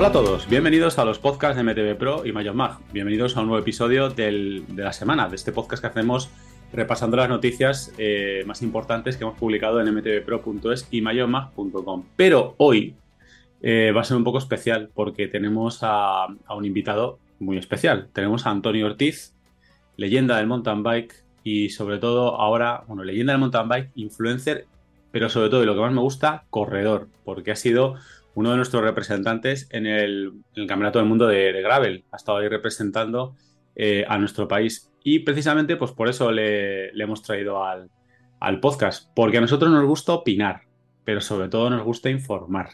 Hola a todos, bienvenidos a los podcasts de MTV Pro y Mayon Mag. Bienvenidos a un nuevo episodio de la semana, de este podcast que hacemos repasando las noticias eh, más importantes que hemos publicado en mtvpro.es y mayonmag.com. Pero hoy eh, va a ser un poco especial porque tenemos a, a un invitado muy especial. Tenemos a Antonio Ortiz, leyenda del mountain bike y sobre todo ahora, bueno, leyenda del mountain bike, influencer, pero sobre todo, y lo que más me gusta, corredor, porque ha sido uno de nuestros representantes en el, Campeonato del Mundo de, Gravel. Ha estado ahí representando eh, a nuestro país. Y precisamente, pues por eso le, le hemos traído al, al podcast, porque a nosotros nos gusta opinar, pero sobre todo nos gusta informar.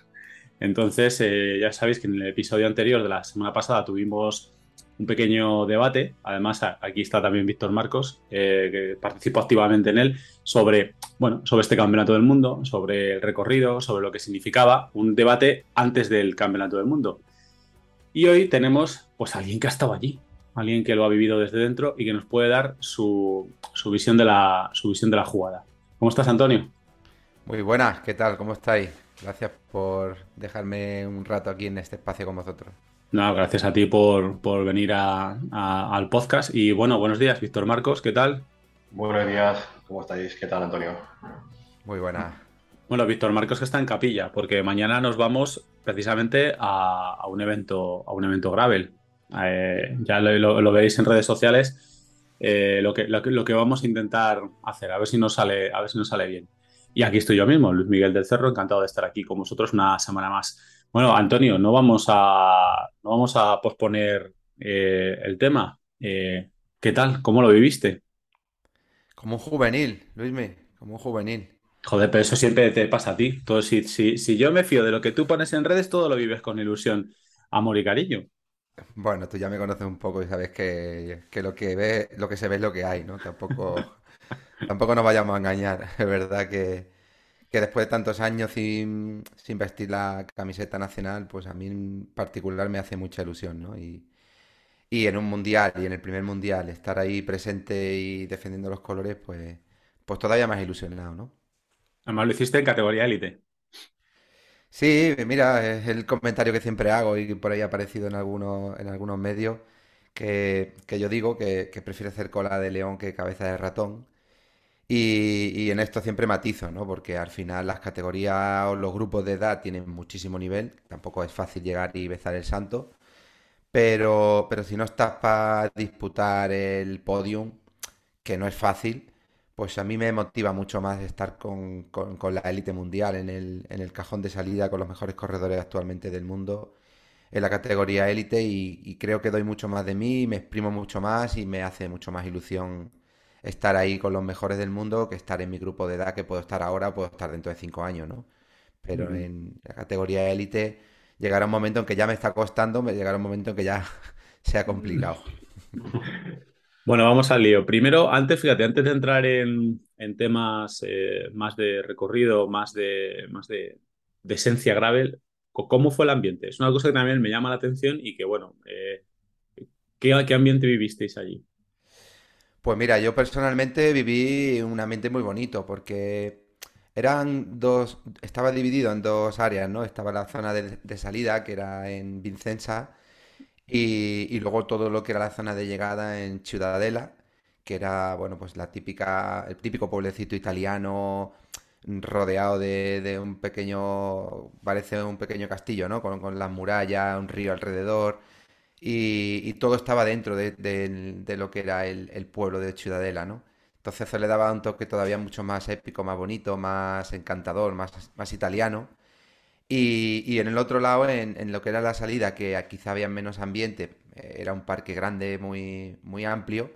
Entonces, eh, ya sabéis que en el episodio anterior de la semana pasada tuvimos un pequeño debate. Además, aquí está también Víctor Marcos, eh, que participó activamente en él, sobre, bueno, sobre este campeonato del mundo, sobre el recorrido, sobre lo que significaba. Un debate antes del campeonato del mundo. Y hoy tenemos, pues, a alguien que ha estado allí, alguien que lo ha vivido desde dentro y que nos puede dar su, su visión, de la, su visión de la jugada. ¿Cómo estás, Antonio? Muy buenas, ¿qué tal? ¿Cómo estáis? Gracias por dejarme un rato aquí en este espacio con vosotros. No, gracias a ti por, por venir a- a- al podcast. Y bueno, buenos días, Víctor Marcos, ¿qué tal? Buenos días, ¿cómo estáis? ¿Qué tal, Antonio? Muy buenas. Bueno, Víctor Marcos que está en capilla, porque mañana nos vamos precisamente a, a un evento, a un evento gravel. Eh, ya lo, lo- lo veréis en redes sociales. eh, lo, que, lo, que, lo que vamos a intentar hacer, a ver si nos sale, a ver si nos sale bien. Y aquí estoy yo mismo, Luis Miguel del Cerro, encantado de estar aquí con vosotros una semana más. Bueno, Antonio, no vamos a, no vamos a posponer eh, el tema. Eh, ¿qué tal? ¿Cómo lo viviste? Como un juvenil, Luismi, como un juvenil. Joder, pero eso siempre te pasa a ti. Todo, si, si, si yo me fío de lo que tú pones en redes, todo lo vives con ilusión, amor y cariño. Bueno, tú ya me conoces un poco y sabes que, que lo que ve, lo que se ve es lo que hay, ¿no? Tampoco, tampoco nos vayamos a engañar. Es verdad que, que después de tantos años sin, sin vestir la camiseta nacional, pues a mí en particular me hace mucha ilusión, ¿no? Y, y en un mundial, y en el primer mundial, estar ahí presente y defendiendo los colores, pues, pues todavía más ilusionado, ¿no? Además lo hiciste en categoría élite. Sí, mira, es el comentario que siempre hago y que por ahí ha aparecido en algunos, en algunos medios, que, que yo digo que, que prefiero hacer cola de león que cabeza de ratón. Y, y en esto siempre matizo, ¿no? Porque al final las categorías o los grupos de edad tienen muchísimo nivel, tampoco es fácil llegar y besar el santo, pero, pero si no estás para disputar el podium, que no es fácil, pues a mí me motiva mucho más estar con, con- con la élite mundial en el, en el cajón de salida con los mejores corredores actualmente del mundo en la categoría élite y, y creo que doy mucho más de mí, me exprimo mucho más y me hace mucho más ilusión estar ahí con los mejores del mundo que estar en mi grupo de edad que puedo estar ahora puedo estar dentro de cinco años, ¿no? Pero en la categoría élite llegará un momento en que ya me está costando, me llegará un momento en que ya sea complicado. Bueno, vamos al lío. Primero, antes, fíjate, antes de entrar en, en temas eh, más de recorrido, más de, más de, de esencia gravel, co- ¿cómo fue el ambiente? Es una cosa que también me llama la atención y que, bueno, eh, ¿qué, qué ambiente vivisteis allí? Pues mira, yo personalmente viví un ambiente muy bonito porque eran dos, estaba dividido en dos áreas, ¿no? Estaba la zona de, de salida, que era en Vincenza, y, y luego todo lo que era la zona de llegada en Ciudadela, que era, bueno, pues la típica, el típico pueblecito italiano rodeado de, de un pequeño, parece un pequeño castillo, ¿no? Con, con las murallas, un río alrededor. Y, todo estaba dentro de, lo que era el, el pueblo de Ciudadela, ¿no? Entonces eso le daba un toque todavía mucho más épico, más bonito, más encantador, más, más italiano. Y, y en el otro lado, en, en lo que era la salida, que quizá había menos ambiente, eh, era un parque grande, muy, muy amplio.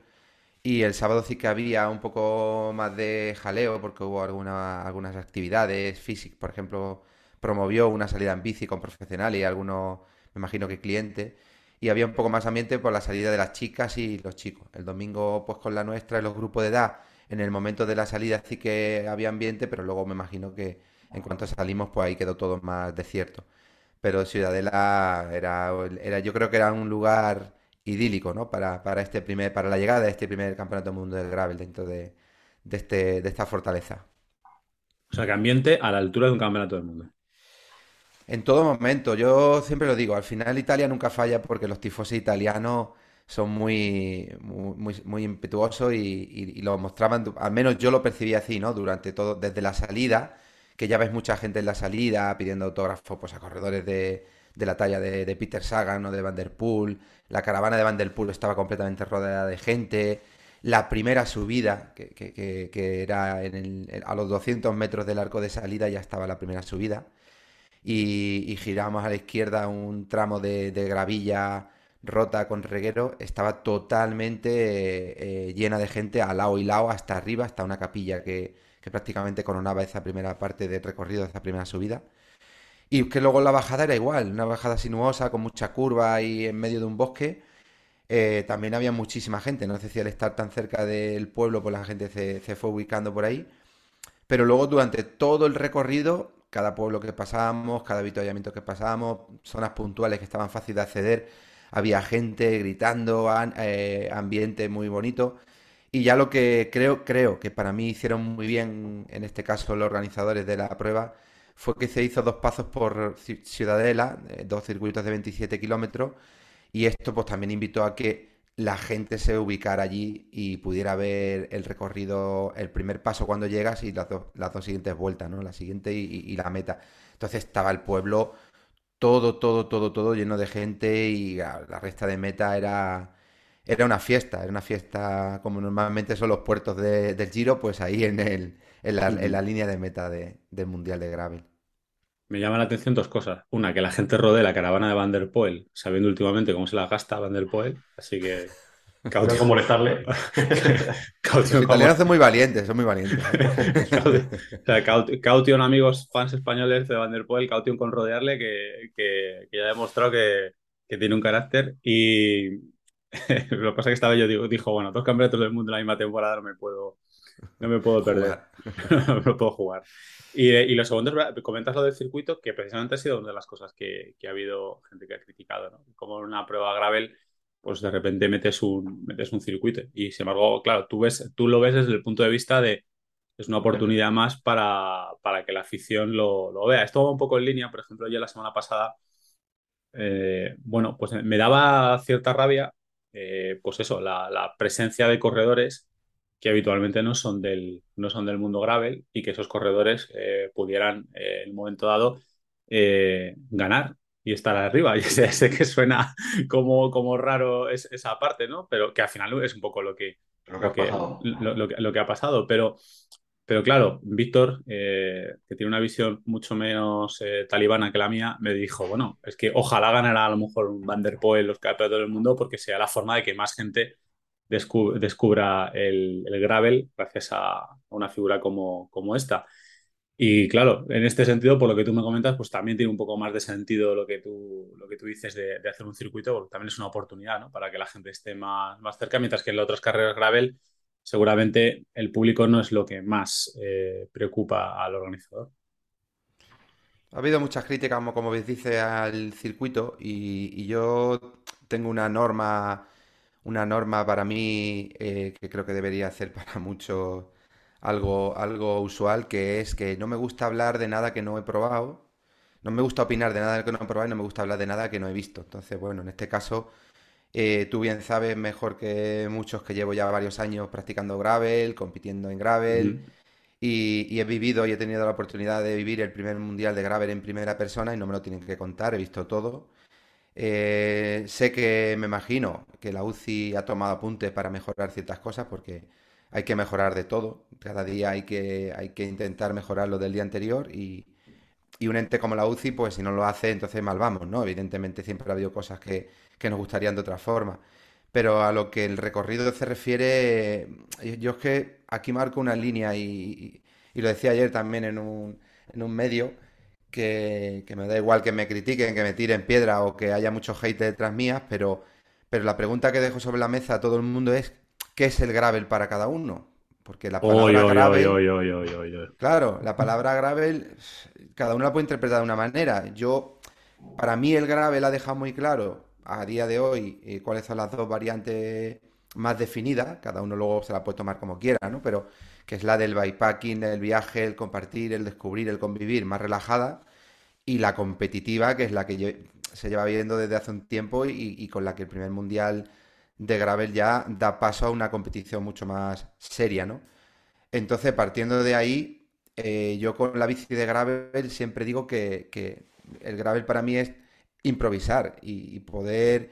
Y el sábado sí que había un poco más de jaleo, porque hubo alguna- algunas actividades. Physics, por ejemplo, promovió una salida en bici con profesionales y algunos, me imagino que clientes. Y había un poco más ambiente por la salida de las chicas y los chicos. El domingo, pues con la nuestra y los grupos de edad, en el momento de la salida sí que había ambiente, pero luego me imagino que en cuanto salimos, pues ahí quedó todo más desierto. Pero Ciudadela era, era, yo creo que era un lugar idílico, ¿no? Para, para este primer, para la llegada de este primer campeonato del mundo del gravel dentro de, de este, de esta fortaleza. O sea, que ambiente a la altura de un campeonato del mundo. En todo momento, yo siempre lo digo, al final Italia nunca falla porque los tifosi italianos son muy, muy, muy impetuosos y, lo mostraban, al menos yo lo percibí así, ¿no? Durante todo, desde la salida, que ya ves mucha gente en la salida pidiendo autógrafos pues, a corredores de, la talla de, Peter Sagan o de Van Der Poel, la caravana de Van Der Poel estaba completamente rodeada de gente, la primera subida, que, era en a los 200 metros del arco de salida ya estaba la primera subida, y, giramos a la izquierda un tramo de, gravilla rota con reguero, estaba totalmente eh, llena de gente a lado y lado hasta arriba, hasta una capilla que, prácticamente coronaba esa primera parte del recorrido, esa primera subida. Y que luego la bajada era igual, una bajada sinuosa con mucha curva y en medio de un bosque. Eh, también había muchísima gente, no sé si al estar tan cerca del pueblo, pues la gente se, se fue ubicando por ahí. Pero luego durante todo el recorrido cada pueblo que pasábamos, cada avituallamiento que pasábamos, zonas puntuales que estaban fáciles de acceder, había gente gritando, eh, ambiente muy bonito. Y ya lo que creo, creo que para mí hicieron muy bien, en este caso los organizadores de la prueba, fue que se hizo dos pasos por Ciudadela, eh, dos circuitos de 27 kilómetros, y esto pues también invitó a que la gente se ubicara allí y pudiera ver el recorrido, el primer paso cuando llegas y las, las dos siguientes vueltas, ¿no? La siguiente y, la meta. Entonces estaba el pueblo todo, todo, todo, todo lleno de gente y la, resta de meta era, era una fiesta, era una fiesta como normalmente son los puertos del Giro, pues ahí en, el, en, la, línea de meta del Mundial de Gravel. Me llama la atención dos cosas. Una, que la gente rodee la caravana de Van der Poel, sabiendo últimamente cómo se la gasta Van der Poel. Así que. Cautio con molestarle. Los italianos son muy valientes, son muy valientes. caution, amigos fans españoles de Van der Poel, caution con rodearle, que, ya ha demostrado que, tiene un carácter. Y lo que pasa es que estaba yo, digo, dijo, bueno, dos campeonatos del mundo en la misma temporada no me puedo, no me puedo perder. no me puedo jugar. Y, y, lo segundo, comentas lo del circuito, que precisamente ha sido una de las cosas que, ha habido gente que ha criticado, ¿no? Como en una prueba gravel, pues de repente metes un, metes un circuito. Y sin embargo, claro, tú, ves, tú lo ves desde el punto de vista de es una oportunidad más para, para que la afición lo, lo, vea. Esto va un poco en línea, por ejemplo, ya la semana pasada, eh, bueno, pues me daba cierta rabia, eh, pues eso, la, la presencia de corredores que habitualmente no son del, no son del mundo gravel y que esos corredores eh, pudieran eh, en un momento dado eh, ganar y estar arriba. Y sé, que suena como, como raro esa parte, ¿no? Pero que al final es un poco lo que, lo que, lo que, ha pasado. Pero, pero claro, Víctor, que tiene una visión mucho menos talibana que la mía, me dijo, bueno, es que ojalá ganara a lo mejor un Van der Poel los campeonatos del mundo porque sea la forma de que más gente descubra el, gravel gracias a una figura como, como esta. Y claro, en este sentido, por lo que tú me comentas, pues también tiene un poco más de sentido lo que tú, lo que tú dices de, hacer un circuito, porque también es una oportunidad ¿no? para que la gente esté más, más cerca, mientras que en las otras carreras gravel seguramente el público no es lo que más eh, preocupa al organizador. Ha habido muchas críticas, como, como dice, al circuito y, y yo tengo una norma una norma para mí eh, que creo que debería ser para muchos algo, algo usual, que es que no me gusta hablar de nada que no he probado, no me gusta opinar de nada que no he probado y no me gusta hablar de nada que no he visto. Entonces, bueno, en este caso, eh, tú bien sabes mejor que muchos que llevo ya varios años practicando gravel, compitiendo en gravel. Y, y, he vivido y he tenido la oportunidad de vivir el primer mundial de gravel en primera persona y no me lo tienen que contar, he visto todo. Eh, sé que me imagino que la UCI ha tomado apuntes para mejorar ciertas cosas porque hay que mejorar de todo. Cada día hay que, hay que intentar mejorar lo del día anterior y, un ente como la UCI, pues si no lo hace, entonces mal vamos, ¿no? Evidentemente siempre ha habido cosas que, nos gustarían de otra forma. Pero a lo que el recorrido se refiere, yo es que aquí marco una línea y, y lo decía ayer también en un, en un medio que, me da igual que me critiquen, que me tiren piedra o que haya mucho hate detrás mías, pero, pero la pregunta que dejo sobre la mesa a todo el mundo es ¿qué es el gravel para cada uno? Porque la palabra gravel... claro, la palabra gravel cada uno la puede interpretar de una manera. Yo, para mí el gravel ha dejado muy claro a día de hoy eh, cuáles son las dos variantes más definidas, cada uno luego se la puede tomar como quiera, ¿no? Pero que es la del bikepacking, el viaje, el compartir, el descubrir, el convivir, más relajada. y la competitiva, que es la que se lleva viendo desde hace un tiempo y, con la que el primer mundial de gravel ya da paso a una competición mucho más seria, ¿no? Entonces, partiendo de ahí, eh, yo con la bici de gravel siempre digo que, el gravel para mí es improvisar y, poder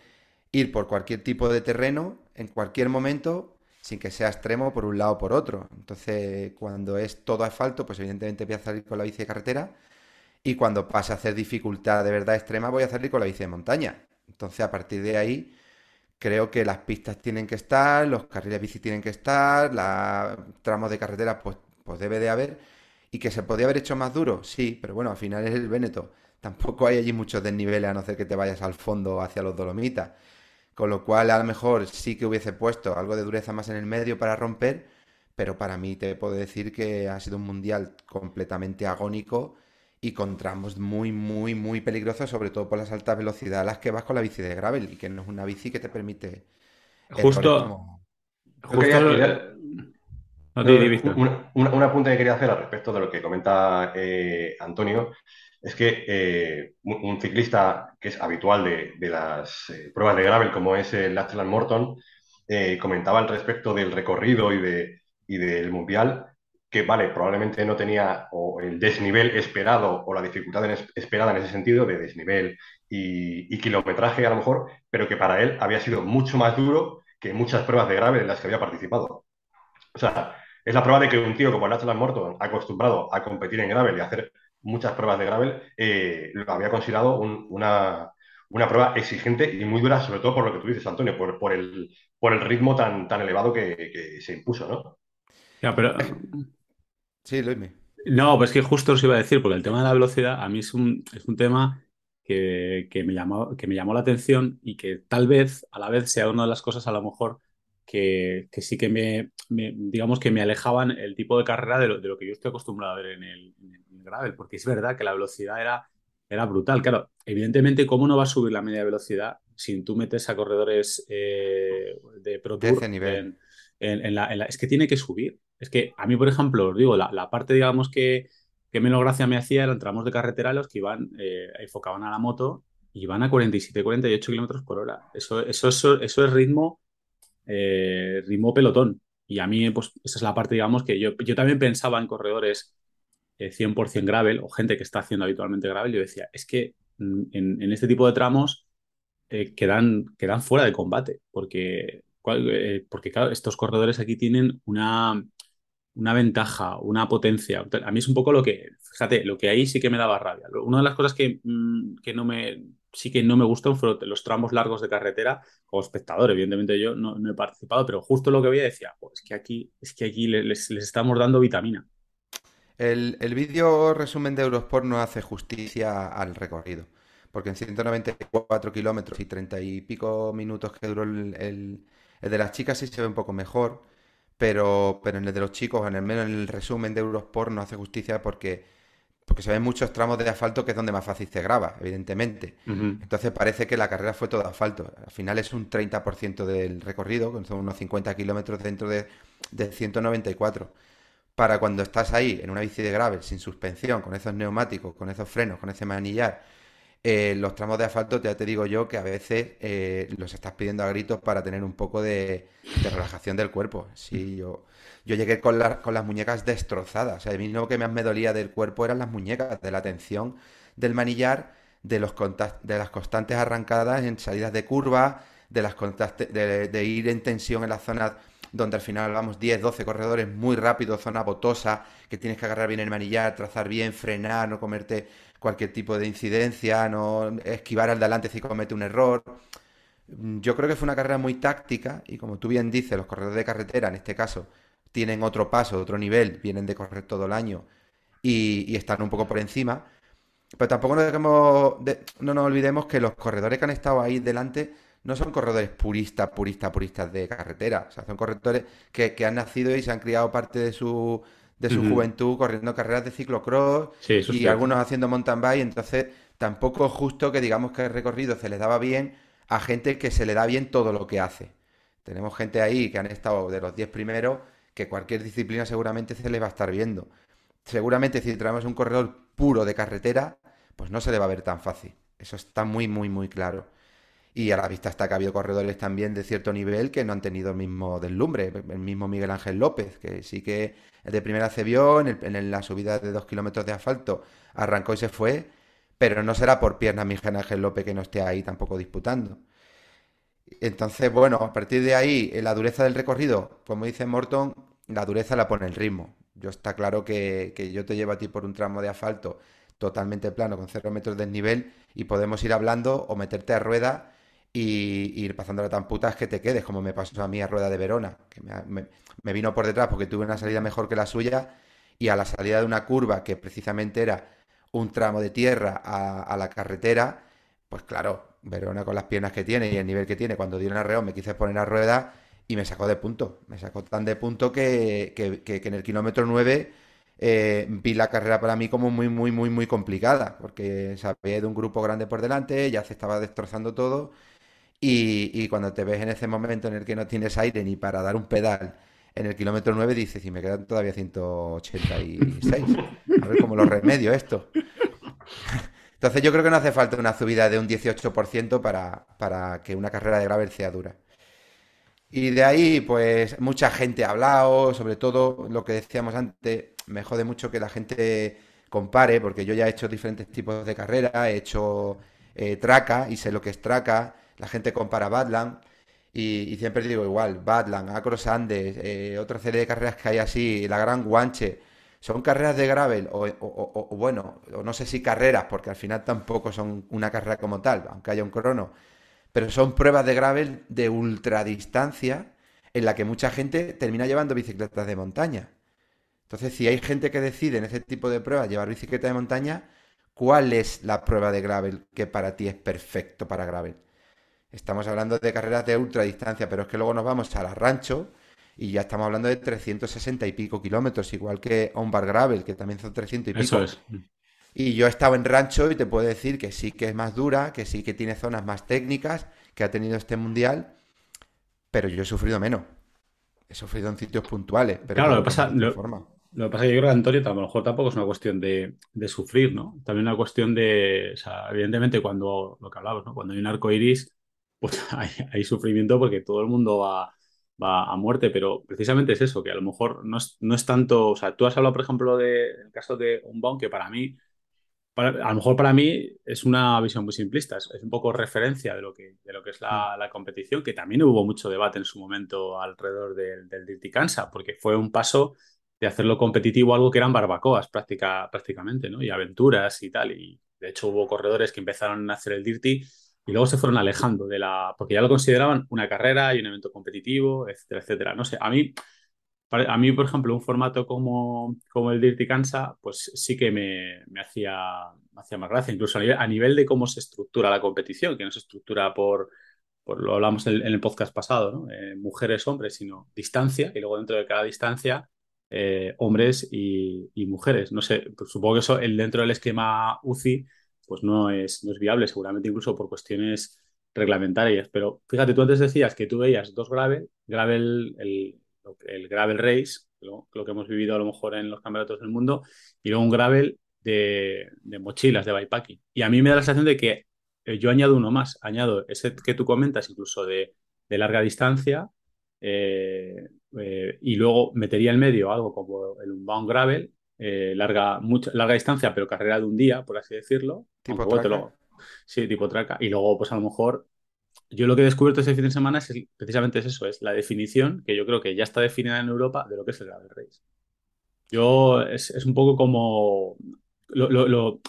ir por cualquier tipo de terreno en cualquier momento sin que sea extremo por un lado o por otro. Entonces, cuando es todo asfalto, pues evidentemente voy a salir con la bici de carretera y cuando pase a hacer dificultad de verdad extrema voy a salir con la bici de montaña. Entonces, a partir de ahí, creo que las pistas tienen que estar, los carriles bici tienen que estar, los tramos de carretera pues, pues debe de haber. ¿Y que se podía haber hecho más duro? Sí, pero bueno, al final es el Véneto. Tampoco hay allí muchos desniveles a no ser que te vayas al fondo hacia los Dolomitas. Con lo cual, a lo mejor sí que hubiese puesto algo de dureza más en el medio para romper, pero para mí te puedo decir que ha sido un mundial completamente agónico y con tramos muy, muy, muy peligrosos, sobre todo por las altas velocidades a las que vas con la bici de gravel y que no es una bici que te permite. Justo. justo un, un, apunte que quería hacer al respecto de lo que comenta eh, Antonio es que eh, un, ciclista que es habitual de, las eh, pruebas de gravel, como es el Lachlan Morton, comentaba al respecto del recorrido y, de, y del mundial que, vale, probablemente no tenía el desnivel esperado o la dificultad esperada en ese sentido de desnivel y, kilometraje a lo mejor, pero que para él había sido mucho más duro que muchas pruebas de gravel en las que había participado. O sea, es la prueba de que un tío como Lachlan Morton, acostumbrado a competir en gravel y hacer muchas pruebas de gravel, eh, lo había considerado una, prueba exigente y muy dura, sobre todo por lo que tú dices, Antonio, por, por, el, por el ritmo tan, tan elevado que, se impuso, ¿no? Ya, pero... Sí, Luis. No, pues que justo os iba a decir, porque el tema de la velocidad a mí es un, es un tema que, me llamó, que me llamó la atención y que tal vez a la vez sea una de las cosas a lo mejor que, sí que me, digamos que me alejaban el tipo de carrera de lo, que yo estoy acostumbrado a ver en el, gravel, porque es verdad que la velocidad era, era brutal. Claro, evidentemente, ¿cómo no va a subir la media velocidad si tú metes a corredores eh, de Pro Tour ese nivel. En, la, Es que tiene que subir. Es que a mí, por ejemplo, os digo, la, parte, digamos, que, que menos gracia me hacía eran tramos de carretera los que iban, eh, enfocaban a la moto y van a 47, 48 kilómetros por hora. Eso, eso, eso, eso es ritmo eh, ritmo pelotón. Y a mí, pues, esa es la parte, digamos, que yo, yo también pensaba en corredores 100% eh, gravel o gente que está haciendo habitualmente gravel. Yo decía, es que mm, en, este tipo de tramos eh, quedan, quedan fuera de combate, porque, eh, porque claro, estos corredores aquí tienen una, una ventaja, una potencia. A mí es un poco lo que, fíjate, lo que ahí sí que me daba rabia. Una de las cosas que, mm, que no me, sí que no me gustan fueron los tramos largos de carretera como espectador. Evidentemente yo no, he participado, pero justo lo que veía decía, pues es que aquí, es que aquí les, estamos dando vitamina. El, el vídeo resumen de Eurosport no hace justicia al recorrido, porque en 194 kilómetros y 30 y pico minutos que duró el, el, de las chicas sí se ve un poco mejor, pero, pero en el de los chicos, en el menos en el resumen de Eurosport no hace justicia porque porque se ven muchos tramos de asfalto que es donde más fácil se graba, evidentemente. Entonces parece que la carrera fue todo asfalto. Al final es un 30% del recorrido, son unos 50 kilómetros dentro de, 194. Para cuando estás ahí en una bici de gravel, sin suspensión, con esos neumáticos, con esos frenos, con ese manillar, eh, los tramos de asfalto, ya te digo yo que a veces eh, los estás pidiendo a gritos para tener un poco de, relajación del cuerpo. Sí, yo yo llegué con, con las muñecas destrozadas. O sea, a mí lo que más me dolía del cuerpo eran las muñecas, de la tensión del manillar, de, los de las constantes arrancadas en salidas de curva, de, las de, de ir en tensión en las zonas donde al final vamos 10, 12 corredores muy rápido, zona botosa, que tienes que agarrar bien el manillar, trazar bien, frenar, no comerte cualquier tipo de incidencia, no esquivar al delante si comete un error. Yo creo que fue una carrera muy táctica y como tú bien dices, los corredores de carretera, en este caso, tienen otro paso, otro nivel, vienen de correr todo el año y, están un poco por encima. Pero tampoco nos, no nos olvidemos que los corredores que han estado ahí delante no son corredores puristas, puristas, puristas de carretera. O sea, son corredores que, han nacido y se han criado parte de su, de su juventud corriendo carreras de ciclocross y algunos haciendo mountain bike. Entonces, tampoco es justo que digamos que el recorrido se les daba bien a gente que se le da bien todo lo que hace. Tenemos gente ahí que han estado de los 10 primeros que cualquier disciplina seguramente se le va a estar viendo. Seguramente si traemos un corredor puro de carretera, pues no se le va a ver tan fácil. Eso está muy, muy, muy claro. Y a la vista está que ha habido corredores también de cierto nivel que no han tenido el mismo deslumbre. El mismo Miguel Ángel López, que sí que de primera se vio en, la subida de dos kilómetros de asfalto, arrancó y se fue, pero no será por piernas Miguel Ángel López que no esté ahí tampoco disputando. Entonces, bueno, a partir de ahí, la dureza del recorrido, como dice Morton, la dureza la pone el ritmo. Yo está claro que, yo te llevo a ti por un tramo de asfalto totalmente plano, con cero metros de desnivel, y podemos ir hablando o meterte a rueda y, ir pasando tan putas que te quedes, como me pasó a mí a rueda de Verona, que me, vino por detrás porque tuve una salida mejor que la suya, y a la salida de una curva que precisamente era un tramo de tierra a, a la carretera, pues claro, Verona con las piernas que tiene y el nivel que tiene, cuando dio un arreo me quise poner a rueda y me sacó de punto. Me sacó tan de punto que, en el kilómetro 9 eh, vi la carrera para mí como muy, muy, muy, muy complicada, porque sabía de un grupo grande por delante, ya se estaba destrozando todo. Y, cuando te ves en ese momento en el que no tienes aire ni para dar un pedal en el kilómetro 9, dices, y me quedan todavía 186. A ver cómo lo remedio esto. Entonces yo creo que no hace falta una subida de un 18% para, para que una carrera de gravel sea dura. Y de ahí, pues mucha gente ha hablado, sobre todo lo que decíamos antes, me jode mucho que la gente compare, porque yo ya he hecho diferentes tipos de carreras, he hecho eh, traca y sé lo que es traca, la gente compara Badland y, siempre digo igual, Badland, Acros Andes, eh, otra serie de carreras que hay así, la Gran Guanche, son carreras de gravel o, o, bueno, no sé si carreras, porque al final tampoco son una carrera como tal, aunque haya un crono, pero son pruebas de gravel de ultradistancia en la que mucha gente termina llevando bicicletas de montaña. Entonces, si hay gente que decide en ese tipo de pruebas llevar bicicleta de montaña, ¿cuál es la prueba de gravel que para ti es perfecto para gravel? Estamos hablando de carreras de ultradistancia, pero es que luego nos vamos a la rancho y ya estamos hablando de 360 y pico kilómetros, igual que On Bar Gravel, que también son 300 y pico. Eso es. Y yo he estado en rancho y te puedo decir que sí que es más dura, que sí que tiene zonas más técnicas que ha tenido este mundial, pero yo he sufrido menos. He sufrido en sitios puntuales. Pero claro, lo que, pasa, lo, que pasa es que yo creo que Antonio, a lo mejor tampoco es una cuestión de, sufrir, ¿no? También una cuestión de, o sea, evidentemente cuando, lo que hablabas, ¿no? Cuando hay un arco iris, pues hay, sufrimiento porque todo el mundo va, va a muerte, pero precisamente es eso, que a lo mejor no es, no es tanto, o sea, tú has hablado, por ejemplo, del caso de un Unbound, que para mí a lo mejor para mí es una visión muy simplista, es, un poco referencia de lo que, de lo que es la, mm. competición, que también hubo mucho debate en su momento alrededor del, del Dirty Kansa, porque fue un paso de hacerlo competitivo algo que eran barbacoas práctica, prácticamente, ¿no? Y aventuras y tal. Y de hecho hubo corredores que empezaron a hacer el Dirty y luego se fueron alejando de la... porque ya lo consideraban una carrera y un evento competitivo, etcétera, etcétera. No sé, a mí a mí, por ejemplo, un formato como, como el Dirty Kansa, pues sí que me, hacía, hacía más gracia, incluso a nivel, de cómo se estructura la competición, que no se estructura por, por lo hablamos en, el podcast pasado, ¿no? Eh, mujeres, hombres, sino distancia, y luego dentro de cada distancia, eh, hombres y, mujeres. No sé, pues supongo que eso el, dentro del esquema UCI, pues no es, no es viable, seguramente incluso por cuestiones reglamentarias. Pero fíjate, tú antes decías que tú veías dos gravel, gravel, el, el gravel race, lo, que hemos vivido a lo mejor en los campeonatos del mundo, y luego un gravel de, mochilas, de bikepacking. Y a mí me da la sensación de que eh, yo añado uno más, añado ese que tú comentas, incluso de, larga distancia, eh, eh, y luego metería en medio algo como el Unbound Gravel, larga, larga distancia, pero carrera de un día, por así decirlo. Tipo traca. sí, tipo traca. Y luego, pues a lo mejor yo lo que he descubierto este fin de semana es precisamente es eso, es la definición, que yo creo que ya está definida en Europa, de lo que es el gravel race. Yo, es, un poco como,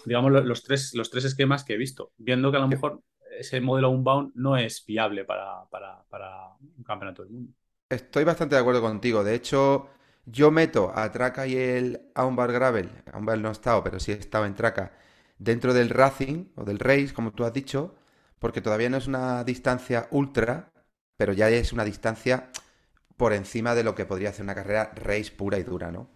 digamos, los tres, los tres esquemas que he visto, viendo que a lo mejor ese modelo Unbound no es viable para, un campeonato del mundo. Estoy bastante de acuerdo contigo. De hecho, yo meto a Traca y el Aumbar Gravel, Aumbar no he estado, pero sí he estado en Traca, dentro del Racing o del Race, como tú has dicho, porque todavía no es una distancia ultra, pero ya es una distancia por encima de lo que podría ser una carrera race pura y dura, ¿no?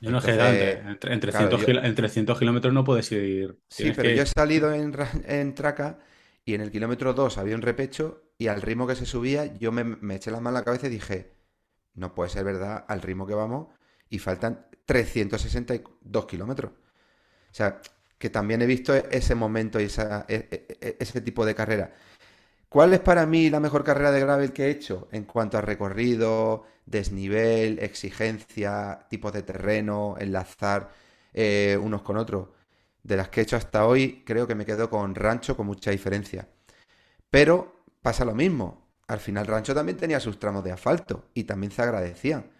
Yo no sé, entre, entre, 100 kilómetros no puedes ir. Sí, pero yo he salido en, en, traca y en el kilómetro 2 había un repecho y al ritmo que se subía yo me, me eché la mano a la cabeza y dije, no puede ser verdad al ritmo que vamos y faltan 362 kilómetros. O sea, que también he visto ese momento y e, e, e, ese tipo de carrera. ¿Cuál es para mí la mejor carrera de gravel que he hecho en cuanto a recorrido, desnivel, exigencia, tipos de terreno, enlazar eh, unos con otros? De las que he hecho hasta hoy, creo que me quedo con Rancho con mucha diferencia. Pero pasa lo mismo. Al final Rancho también tenía sus tramos de asfalto y también se agradecían.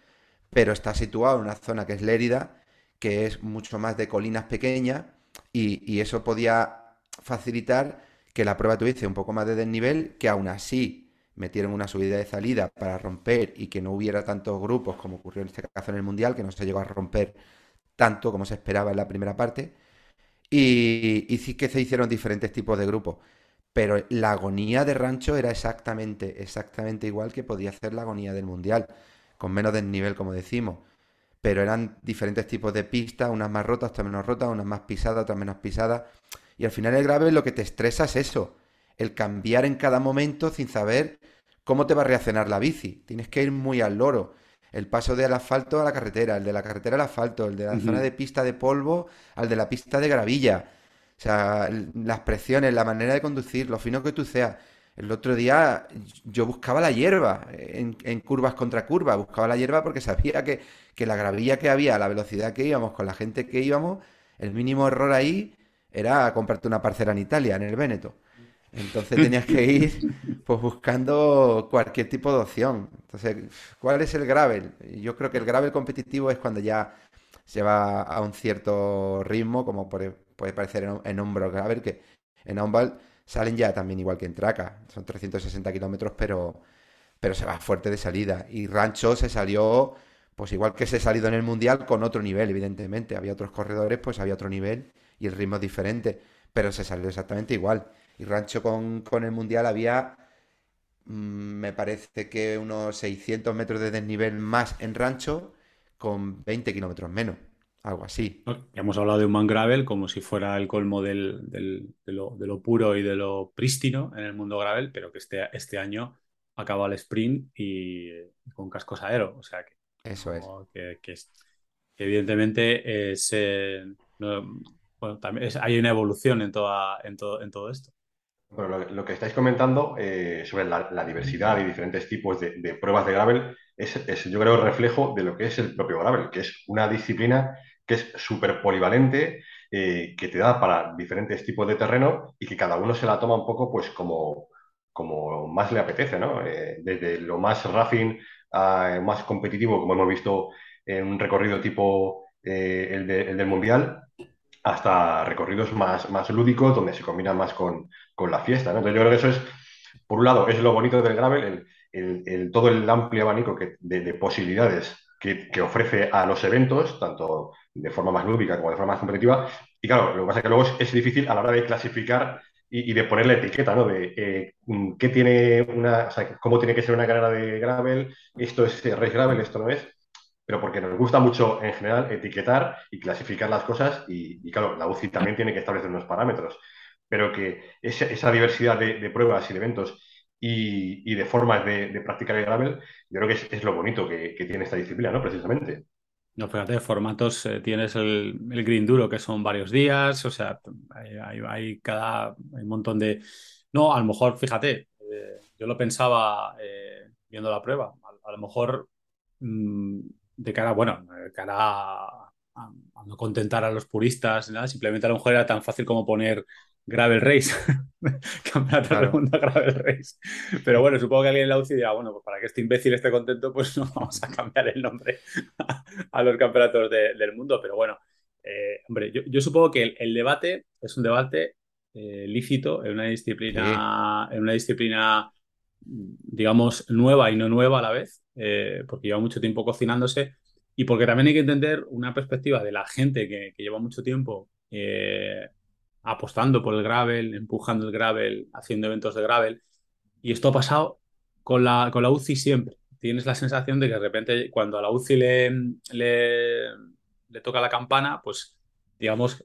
Pero está situado en una zona que es Lérida, que es mucho más de colinas pequeñas y, eso podía facilitar que la prueba tuviese un poco más de desnivel, que aún así metieron una subida de salida para romper y que no hubiera tantos grupos como ocurrió en este caso en el Mundial, que no se llegó a romper tanto como se esperaba en la primera parte. Y, y sí que se hicieron diferentes tipos de grupos. Pero la agonía de Rancho era exactamente, exactamente igual que podía ser la agonía del Mundial, con menos desnivel, como decimos pero eran diferentes tipos de pistas, unas más rotas, otras menos rotas, unas más pisadas, otras menos pisadas. Y al final el grave lo que te estresa es eso, el cambiar en cada momento sin saber cómo te va a reaccionar la bici. Tienes que ir muy al loro. El paso del asfalto a la carretera, el de la carretera al asfalto, el de la zona de pista de polvo al de la pista de gravilla. O sea, las presiones, la manera de conducir, lo fino que tú seas. El otro día yo buscaba la hierba en, en curvas contra curvas, buscaba la hierba porque sabía que, que la gravilla que había, la velocidad que íbamos, con la gente que íbamos, el mínimo error ahí era comprarte una parcela en Italia, en el Véneto. Entonces tenías que ir pues buscando cualquier tipo de opción. Entonces, ¿cuál es el gravel? Yo creo que el gravel competitivo es cuando ya se va a un cierto ritmo, como puede, parecer en, en hombro gravel, que en Ombal salen ya también igual que en Traca. Son 360 kilómetros, pero, pero se va fuerte de salida. Y Rancho se salió pues igual que se ha salido en el Mundial con otro nivel, evidentemente. Había otros corredores, pues había otro nivel y el ritmo diferente, pero se salió exactamente igual. Y Rancho con, el Mundial había, mm, me parece que unos 600 metros de desnivel más en Rancho con 20 kilómetros menos, algo así. Hemos hablado de un man gravel como si fuera el colmo del, de, lo, puro y de lo prístino en el mundo gravel, pero que este, este año acaba el sprint y con cascos aero, o sea que eso es. Que, evidentemente es, eh, bueno, también hay una evolución en, toda, en, todo, en todo esto. Bueno, lo, que estáis comentando eh, sobre la, diversidad y diferentes tipos de, pruebas de gravel es, yo creo, el reflejo de lo que es el propio gravel, que es una disciplina que es súper polivalente, eh, que te da para diferentes tipos de terreno y que cada uno se la toma un poco pues como, como más le apetece, ¿no? desde lo más rafting más competitivo, como hemos visto en un recorrido tipo eh, el, del Mundial, hasta recorridos más, más lúdicos, donde se combina más con, la fiesta. Entonces yo creo que eso es, por un lado, es lo bonito del gravel, el, todo el amplio abanico que, de, posibilidades que, ofrece a los eventos, tanto de forma más lúdica como de forma más competitiva. Y claro, lo que pasa es que luego es, difícil a la hora de clasificar y, de poner la etiqueta, ¿no? De eh, qué tiene una, o sea, cómo tiene que ser una carrera de gravel, esto es race gravel, esto no es, pero porque nos gusta mucho en general etiquetar y clasificar las cosas y, claro, la UCI también tiene que establecer unos parámetros, pero que esa, diversidad de, pruebas y de eventos y, de formas de, practicar el gravel, yo creo que es, lo bonito que tiene esta disciplina, ¿no? Precisamente. No, fíjate, formatos, eh, tienes el, green duro que son varios días, o sea, hay, cada, un montón de... No, a lo mejor, fíjate, eh, yo lo pensaba eh, viendo la prueba, a, lo mejor mm, de cara, bueno, de cara a, no contentar a los puristas, nada, simplemente a lo mejor era tan fácil como poner Gravel Race, campeonato de mundo Gravel Race. Pero bueno, supongo que alguien en la UCI dirá, bueno, pues para que este imbécil esté contento, pues no vamos a cambiar el nombre a los campeonatos del mundo. Pero bueno, eh, hombre, yo, supongo que el, debate es un debate eh, lícito en una disciplina, en una disciplina, digamos, nueva y no nueva a la vez, eh, porque lleva mucho tiempo cocinándose y porque también hay que entender una perspectiva de la gente que, que lleva mucho tiempo apostando por el gravel, empujando el gravel, haciendo eventos de gravel. Y esto ha pasado con la, con la UCI siempre. Tienes la sensación de que de repente cuando a la UCI le, le, toca la campana, pues digamos,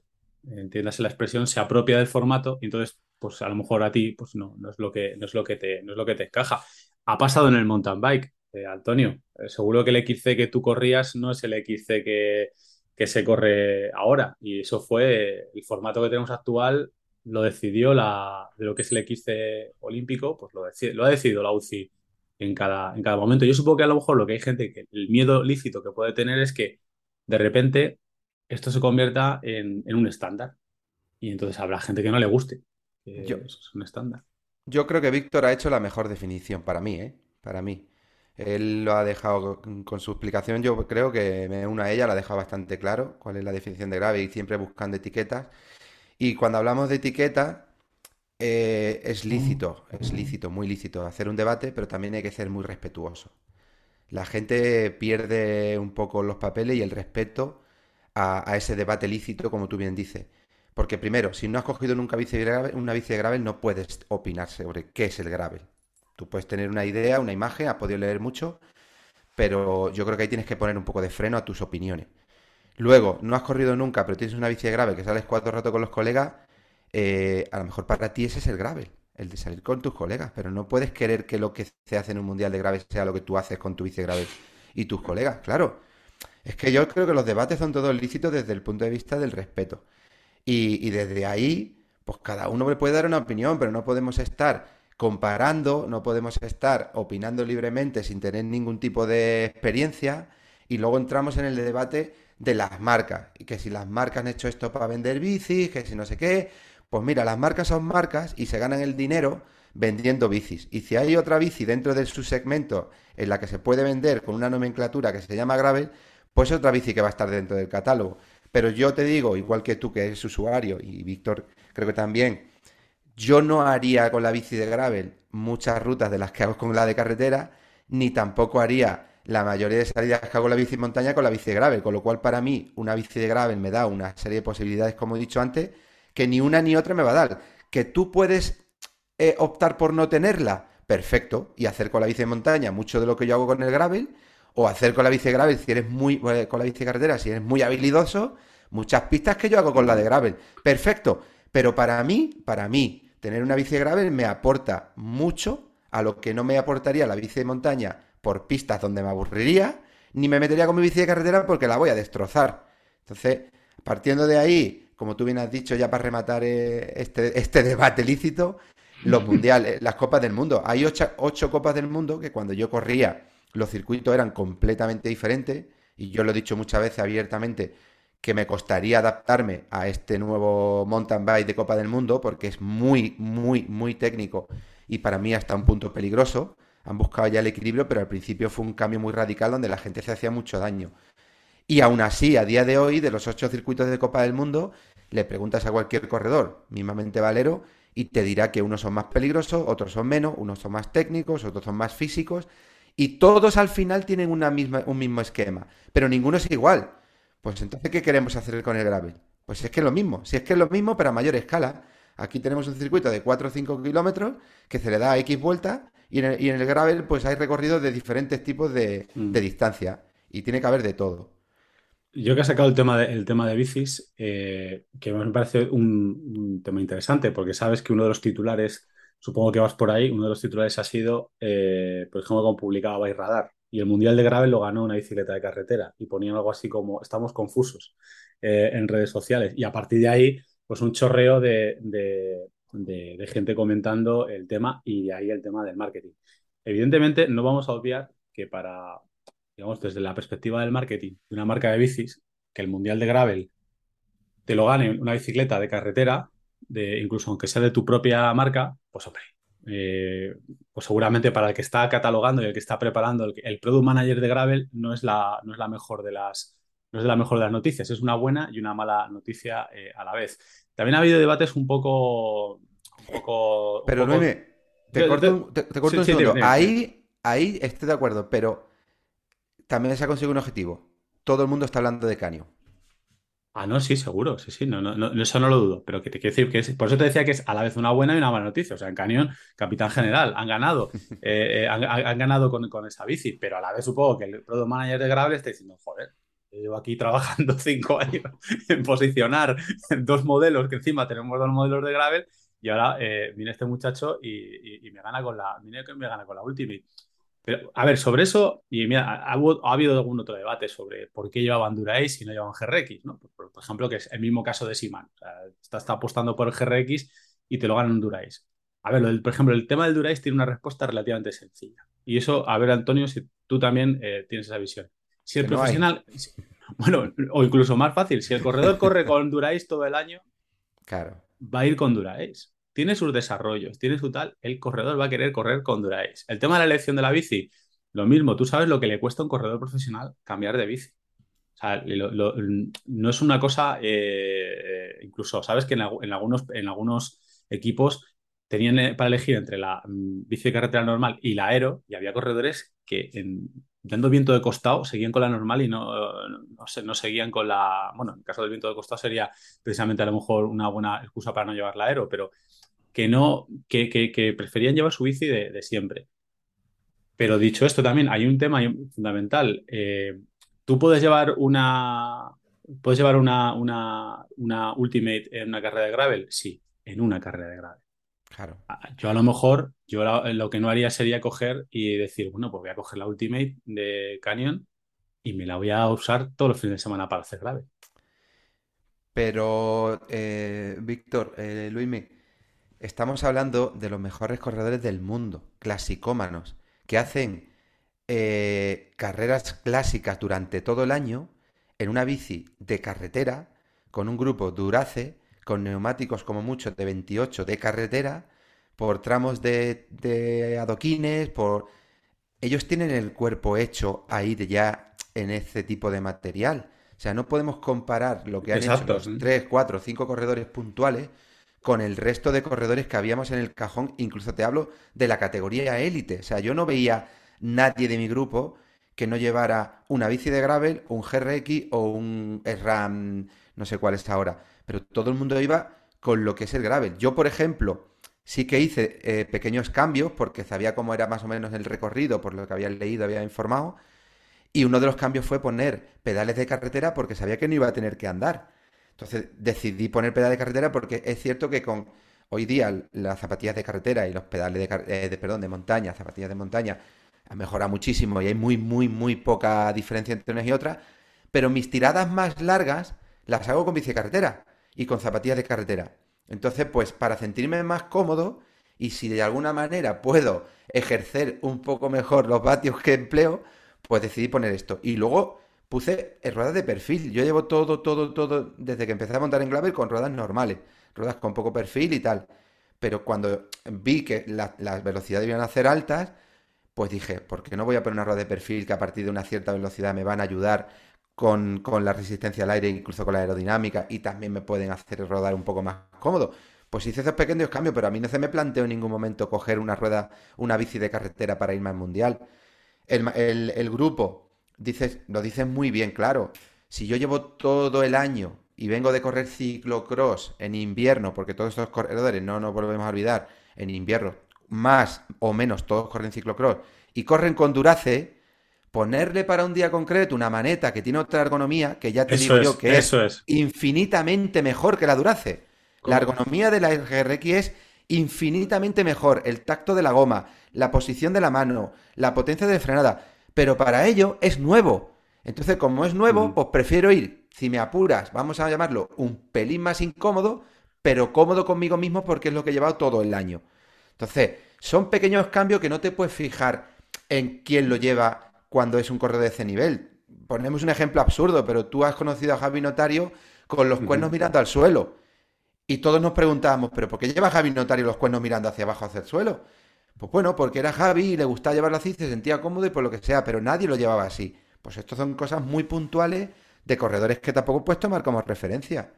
entiendas la expresión, se apropia del formato y entonces pues a lo mejor a ti pues no, no, es, lo que, no, es, lo que te, no es lo que te encaja. Ha pasado en el mountain bike, eh, Antonio. Eh, seguro que el XC que tú corrías no es el XC que, que se corre ahora. Y eso fue el formato que tenemos actual, lo decidió la, de lo que es el XC olímpico, pues lo, lo ha decidido la UCI en cada, en cada momento. Yo supongo que a lo mejor lo que hay gente que el miedo lícito que puede tener es que de repente esto se convierta en, un estándar. Y entonces habrá gente que no le guste. yo, eso es un estándar. Yo creo que Víctor ha hecho la mejor definición para mí, ¿eh? Para mí. Él lo ha dejado con, su explicación. Yo creo que me a ella, lo ha dejado bastante claro cuál es la definición de grave y siempre buscando etiquetas. Y cuando hablamos de etiquetas, eh, es lícito, es lícito, muy lícito hacer un debate, pero también hay que ser muy respetuoso. La gente pierde un poco los papeles y el respeto a, ese debate lícito, como tú bien dices. Porque primero, si no has cogido nunca una bici no puedes opinar sobre qué es el gravel. Tú puedes tener una idea, una imagen, has podido leer mucho, pero yo creo que ahí tienes que poner un poco de freno a tus opiniones. Luego, no has corrido nunca, pero tienes una bici de gravel que sales cuatro ratos con los colegas, eh, a lo mejor para ti ese es el gravel, el de salir con tus colegas, pero no puedes querer que lo que se hace en un mundial de gravel sea lo que tú haces con tu bici de gravel y tus colegas, claro. Es que yo creo que los debates son todos lícitos desde el punto de vista del respeto. Y, y desde ahí, pues cada uno me puede dar una opinión, pero no podemos estar comparando, no podemos estar opinando libremente sin tener ningún tipo de experiencia y luego entramos en el debate de las marcas y que si las marcas han hecho esto para vender bicis, que si no sé qué, pues mira, las marcas son marcas y se ganan el dinero vendiendo bicis. Y si hay otra bici dentro de su segmento en la que se puede vender con una nomenclatura que se llama gravel, pues otra bici que va a estar dentro del catálogo. Pero yo te digo, igual que tú que eres usuario y Víctor creo que también, yo no haría con la bici de gravel muchas rutas de las que hago con la de carretera, ni tampoco haría la mayoría de salidas que hago con la bici de montaña con la bici de gravel, con lo cual para mí una bici de gravel me da una serie de posibilidades, como he dicho antes, que ni una ni otra me va a dar. Que tú puedes eh, optar por no tenerla, perfecto, y hacer con la bici de montaña mucho de lo que yo hago con el gravel, o hacer con la bici de gravel si eres muy, eh, con la bici de carretera si eres muy habilidoso, muchas pistas que yo hago con la de gravel, perfecto. Pero para mí, para mí, tener una bici de gravel me aporta mucho a lo que no me aportaría la bici de montaña por pistas donde me aburriría, ni me metería con mi bici de carretera porque la voy a destrozar. Entonces, partiendo de ahí, como tú bien has dicho, ya para rematar eh, este, este debate lícito, los mundiales, las copas del mundo. Hay ocho, ocho, copas del mundo que cuando yo corría los circuitos eran completamente diferentes y yo lo he dicho muchas veces abiertamente que me costaría adaptarme a este nuevo mountain bike de Copa del Mundo porque es muy, muy, muy técnico y para mí hasta un punto peligroso. Han buscado ya el equilibrio, pero al principio fue un cambio muy radical donde la gente se hacía mucho daño. Y aún así, a día de hoy, de los ocho circuitos de Copa del Mundo, le preguntas a cualquier corredor, mismamente valero, y te dirá que unos son más peligrosos, otros son menos, unos son más técnicos, otros son más físicos, y todos al final tienen una misma, un mismo esquema, pero ninguno es igual. Pues entonces, ¿qué queremos hacer con el gravel? Pues es que es lo mismo, si es que es lo mismo, pero a mayor escala. Aquí tenemos un circuito de 4 o 5 kilómetros que se le da X vueltas y, en el, gravel pues hay recorridos de diferentes tipos de, mm. distancia y tiene que haber de todo. Yo que he sacado el tema de, tema de bicis, eh, que me parece un, tema interesante, porque sabes que uno de los titulares, supongo que vas por ahí, uno de los titulares ha sido, eh, por ejemplo, como publicaba By Radar, y el Mundial de Gravel lo ganó una bicicleta de carretera y ponían algo así como estamos confusos eh, en redes sociales. Y a partir de ahí, pues un chorreo de, gente comentando el tema y de ahí el tema del marketing. Evidentemente, no vamos a obviar que para, digamos, desde la perspectiva del marketing de una marca de bicis, que el Mundial de Gravel te lo gane una bicicleta de carretera, de, incluso aunque sea de tu propia marca, pues hombre, eh, pues seguramente para el que está catalogando y el que está preparando el, product manager de Gravel no es la, no es la mejor de las no es la mejor de las noticias, es una buena y una mala noticia eh, a la vez. También ha habido debates un poco. Un poco pero no te corto, te, un segundo. ahí, ahí estoy de acuerdo, pero también se ha conseguido un objetivo. Todo el mundo está hablando de Canio. Ah, no, sí, seguro, sí, sí, no, no, eso no lo dudo, pero que te quiero decir que es, por eso te decía que es a la vez una buena y una mala noticia. O sea, en Canión, capitán general, han ganado, eh, eh, han, ganado con, esa bici, pero a la vez supongo que el product manager de Gravel está diciendo, joder, llevo aquí trabajando cinco años en posicionar dos modelos, que encima tenemos dos modelos de Gravel, y ahora eh, viene este muchacho y, me gana con la, viene que me gana con la Ultimate. Pero, a ver, sobre eso, y mira, ha, ha habido algún otro debate sobre por qué llevaban Dura-Ace y no llevaban GRX, ¿no? Por, por, ejemplo, que es el mismo caso de Siman. O sea, está, está apostando por el GRX y te lo ganan un Dura-Ace. A ver, por ejemplo, el tema del Dura-Ace tiene una respuesta relativamente sencilla. Y eso, a ver, Antonio, si tú también eh, tienes esa visión. Si el profesional, bueno, o incluso más fácil, si el corredor corre con Dura-Ace todo el año, claro. va a ir con Dura-Ace tiene sus desarrollos, tiene su tal, el corredor va a querer correr con Dura-Ace. El tema de la elección de la bici, lo mismo, tú sabes lo que le cuesta a un corredor profesional cambiar de bici. No es una cosa, eh, incluso, sabes que en, en, algunos, en algunos equipos tenían eh, para elegir entre la mm, bici de carretera normal y la aero, y había corredores que en, dando viento de costado seguían con la normal y no, no, no, seguían con la. Bueno, en el caso del viento de costado sería precisamente a lo mejor una buena excusa para no llevar la aero, pero que no, que, que, que preferían llevar su bici de, de, siempre. Pero dicho esto, también hay un tema fundamental. Eh, tú puedes llevar una. ¿Puedes llevar una, una, una Ultimate en una carrera de gravel? Sí, en una carrera de gravel. Claro. Yo a lo mejor, yo lo, lo, que no haría sería coger y decir, bueno, pues voy a coger la Ultimate de Canyon y me la voy a usar todos los fines de semana para hacer gravel. Pero, eh, Víctor, eh, Luismi, estamos hablando de los mejores corredores del mundo, clasicómanos, que hacen eh, carreras clásicas durante todo el año en una bici de carretera con un grupo Durace, con neumáticos como mucho de 28 de carretera, por tramos de, de adoquines, por... Ellos tienen el cuerpo hecho ahí de ya en ese tipo de material. O sea, no podemos comparar lo que han Exacto, hecho los 3, 4, 5 corredores puntuales con el resto de corredores que habíamos en el cajón, incluso te hablo de la categoría élite. O sea, yo no veía nadie de mi grupo que no llevara una bici de gravel, un GRX o un RAM, no sé cuál es ahora, pero todo el mundo iba con lo que es el gravel. Yo, por ejemplo, sí que hice eh, pequeños cambios porque sabía cómo era más o menos el recorrido, por lo que había leído, había informado, y uno de los cambios fue poner pedales de carretera porque sabía que no iba a tener que andar. Entonces decidí poner pedales de carretera porque es cierto que con hoy día las zapatillas de carretera y los pedales de, eh, de, perdón, de montaña, zapatillas de montaña, han mejorado muchísimo y hay muy, muy, muy poca diferencia entre unas y otras, pero mis tiradas más largas las hago con bici de carretera y con zapatillas de carretera. Entonces, pues para sentirme más cómodo y si de alguna manera puedo ejercer un poco mejor los vatios que empleo, pues decidí poner esto. Y luego puse ruedas de perfil. Yo llevo todo, todo, todo, desde que empecé a montar en gravel con ruedas normales, ruedas con poco perfil y tal. Pero cuando vi que la, las velocidades iban a ser altas, pues dije, ¿por qué no voy a poner una rueda de perfil que a partir de una cierta velocidad me van a ayudar con, con la resistencia al aire, incluso con la aerodinámica, y también me pueden hacer rodar un poco más cómodo? Pues hice esos pequeños cambios, pero a mí no se me planteó en ningún momento coger una rueda, una bici de carretera para irme al mundial. El, el grupo dices, lo dices muy bien, claro. Si yo llevo todo el año y vengo de correr ciclocross en invierno, porque todos estos corredores, no nos volvemos a olvidar, en invierno, más o menos todos corren ciclocross, y corren con Durace, ponerle para un día concreto una maneta que tiene otra ergonomía, que ya te eso digo es, yo que es, es, infinitamente mejor que la Durace. La ergonomía de la RX es infinitamente mejor. El tacto de la goma, la posición de la mano, la potencia de frenada pero para ello es nuevo. Entonces, como es nuevo, pues prefiero ir, si me apuras, vamos a llamarlo un pelín más incómodo, pero cómodo conmigo mismo porque es lo que he llevado todo el año. Entonces, son pequeños cambios que no te puedes fijar en quién lo lleva cuando es un corredor de ese nivel. Ponemos un ejemplo absurdo, pero tú has conocido a Javi Notario con los cuernos mirando al suelo. Y todos nos preguntábamos, ¿pero por qué lleva Javi Notario los cuernos mirando hacia abajo, hacia el suelo? Pues bueno, porque era Javi y le gustaba llevar la CIS, se sentía cómodo y por lo que sea, pero nadie lo llevaba así. Pues esto son cosas muy puntuales de corredores que tampoco puedes tomar como referencia.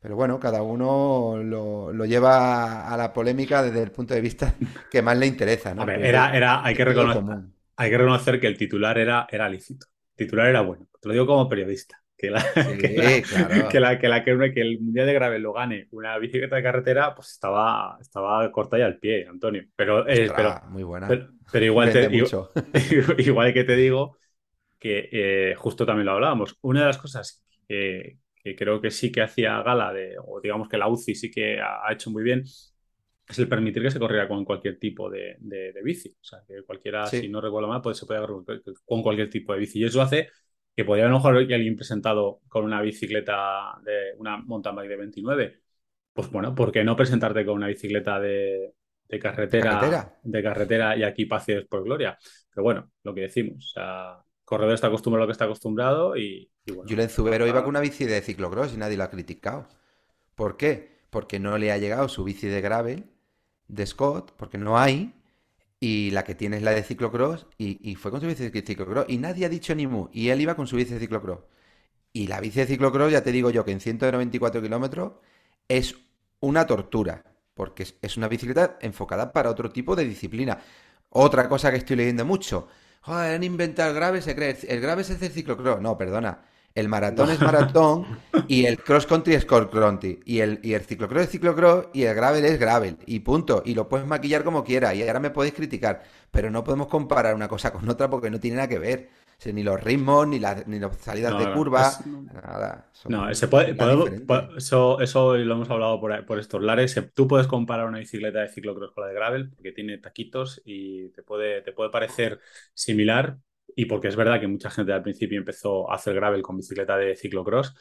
Pero bueno, cada uno lo, lo, lleva a la polémica desde el punto de vista que más le interesa. ¿no? A ver, era, era, hay, que reconocer, hay que reconocer que el titular era, era lícito. El titular era bueno. Te lo digo como periodista que la, sí, que, la, claro. que, la, que, la, que, que, el Mundial de Gravel lo gane una bicicleta de carretera, pues estaba, estaba corta y al pie, Antonio. Pero, eh, pero, muy buena. Pero, pero igual, te, igual, igual, que te digo que eh, justo también lo hablábamos. Una de las cosas que, que, creo que sí que hacía gala de, o digamos que la UCI sí que ha, ha hecho muy bien, es el permitir que se corriera con cualquier tipo de, bici. O sea, que cualquiera, si no recuerdo mal, pues se puede agarrar con cualquier tipo de bici. Y eso hace que podría a lo mejor alguien presentado con una bicicleta de una mountain bike de 29. Pues bueno, ¿por qué no presentarte con una bicicleta de, carretera, ¿De carretera, y aquí pases por gloria? Pero bueno, lo que decimos, o sea, corredor está acostumbrado a lo que está acostumbrado y, y bueno. Julen Zubero iba con una bici de ciclocross y nadie lo ha criticado. ¿Por qué? Porque no le ha llegado su bici de gravel de Scott, porque no hay, y la que tiene es la de ciclocross, y, fue con su bici de ciclocross, y nadie ha dicho ni mu, y él iba con su bici de ciclocross. Y la bici de ciclocross, ya te digo yo, que en 194 kilómetros es una tortura, porque es, una bicicleta enfocada para otro tipo de disciplina. Otra cosa que estoy leyendo mucho, joder, han inventado el grave, se cree, el grave es el ciclocross. No, perdona, el maratón es maratón y el cross country es cross country. Y el, y el ciclocross es ciclocross y el gravel es gravel. Y punto. Y lo puedes maquillar como quieras. Y ahora me podéis criticar. Pero no podemos comparar una cosa con otra porque no tiene nada que ver. ni los ritmos, ni, ni las salidas de curva. nada. No, se puede, eso, eso lo hemos hablado por, por estos lares. Tú puedes comparar una bicicleta de ciclocross con la de gravel porque tiene taquitos y te puede, te puede parecer similar, y porque es verdad que mucha gente al principio empezó a hacer gravel con bicicleta de ciclocross,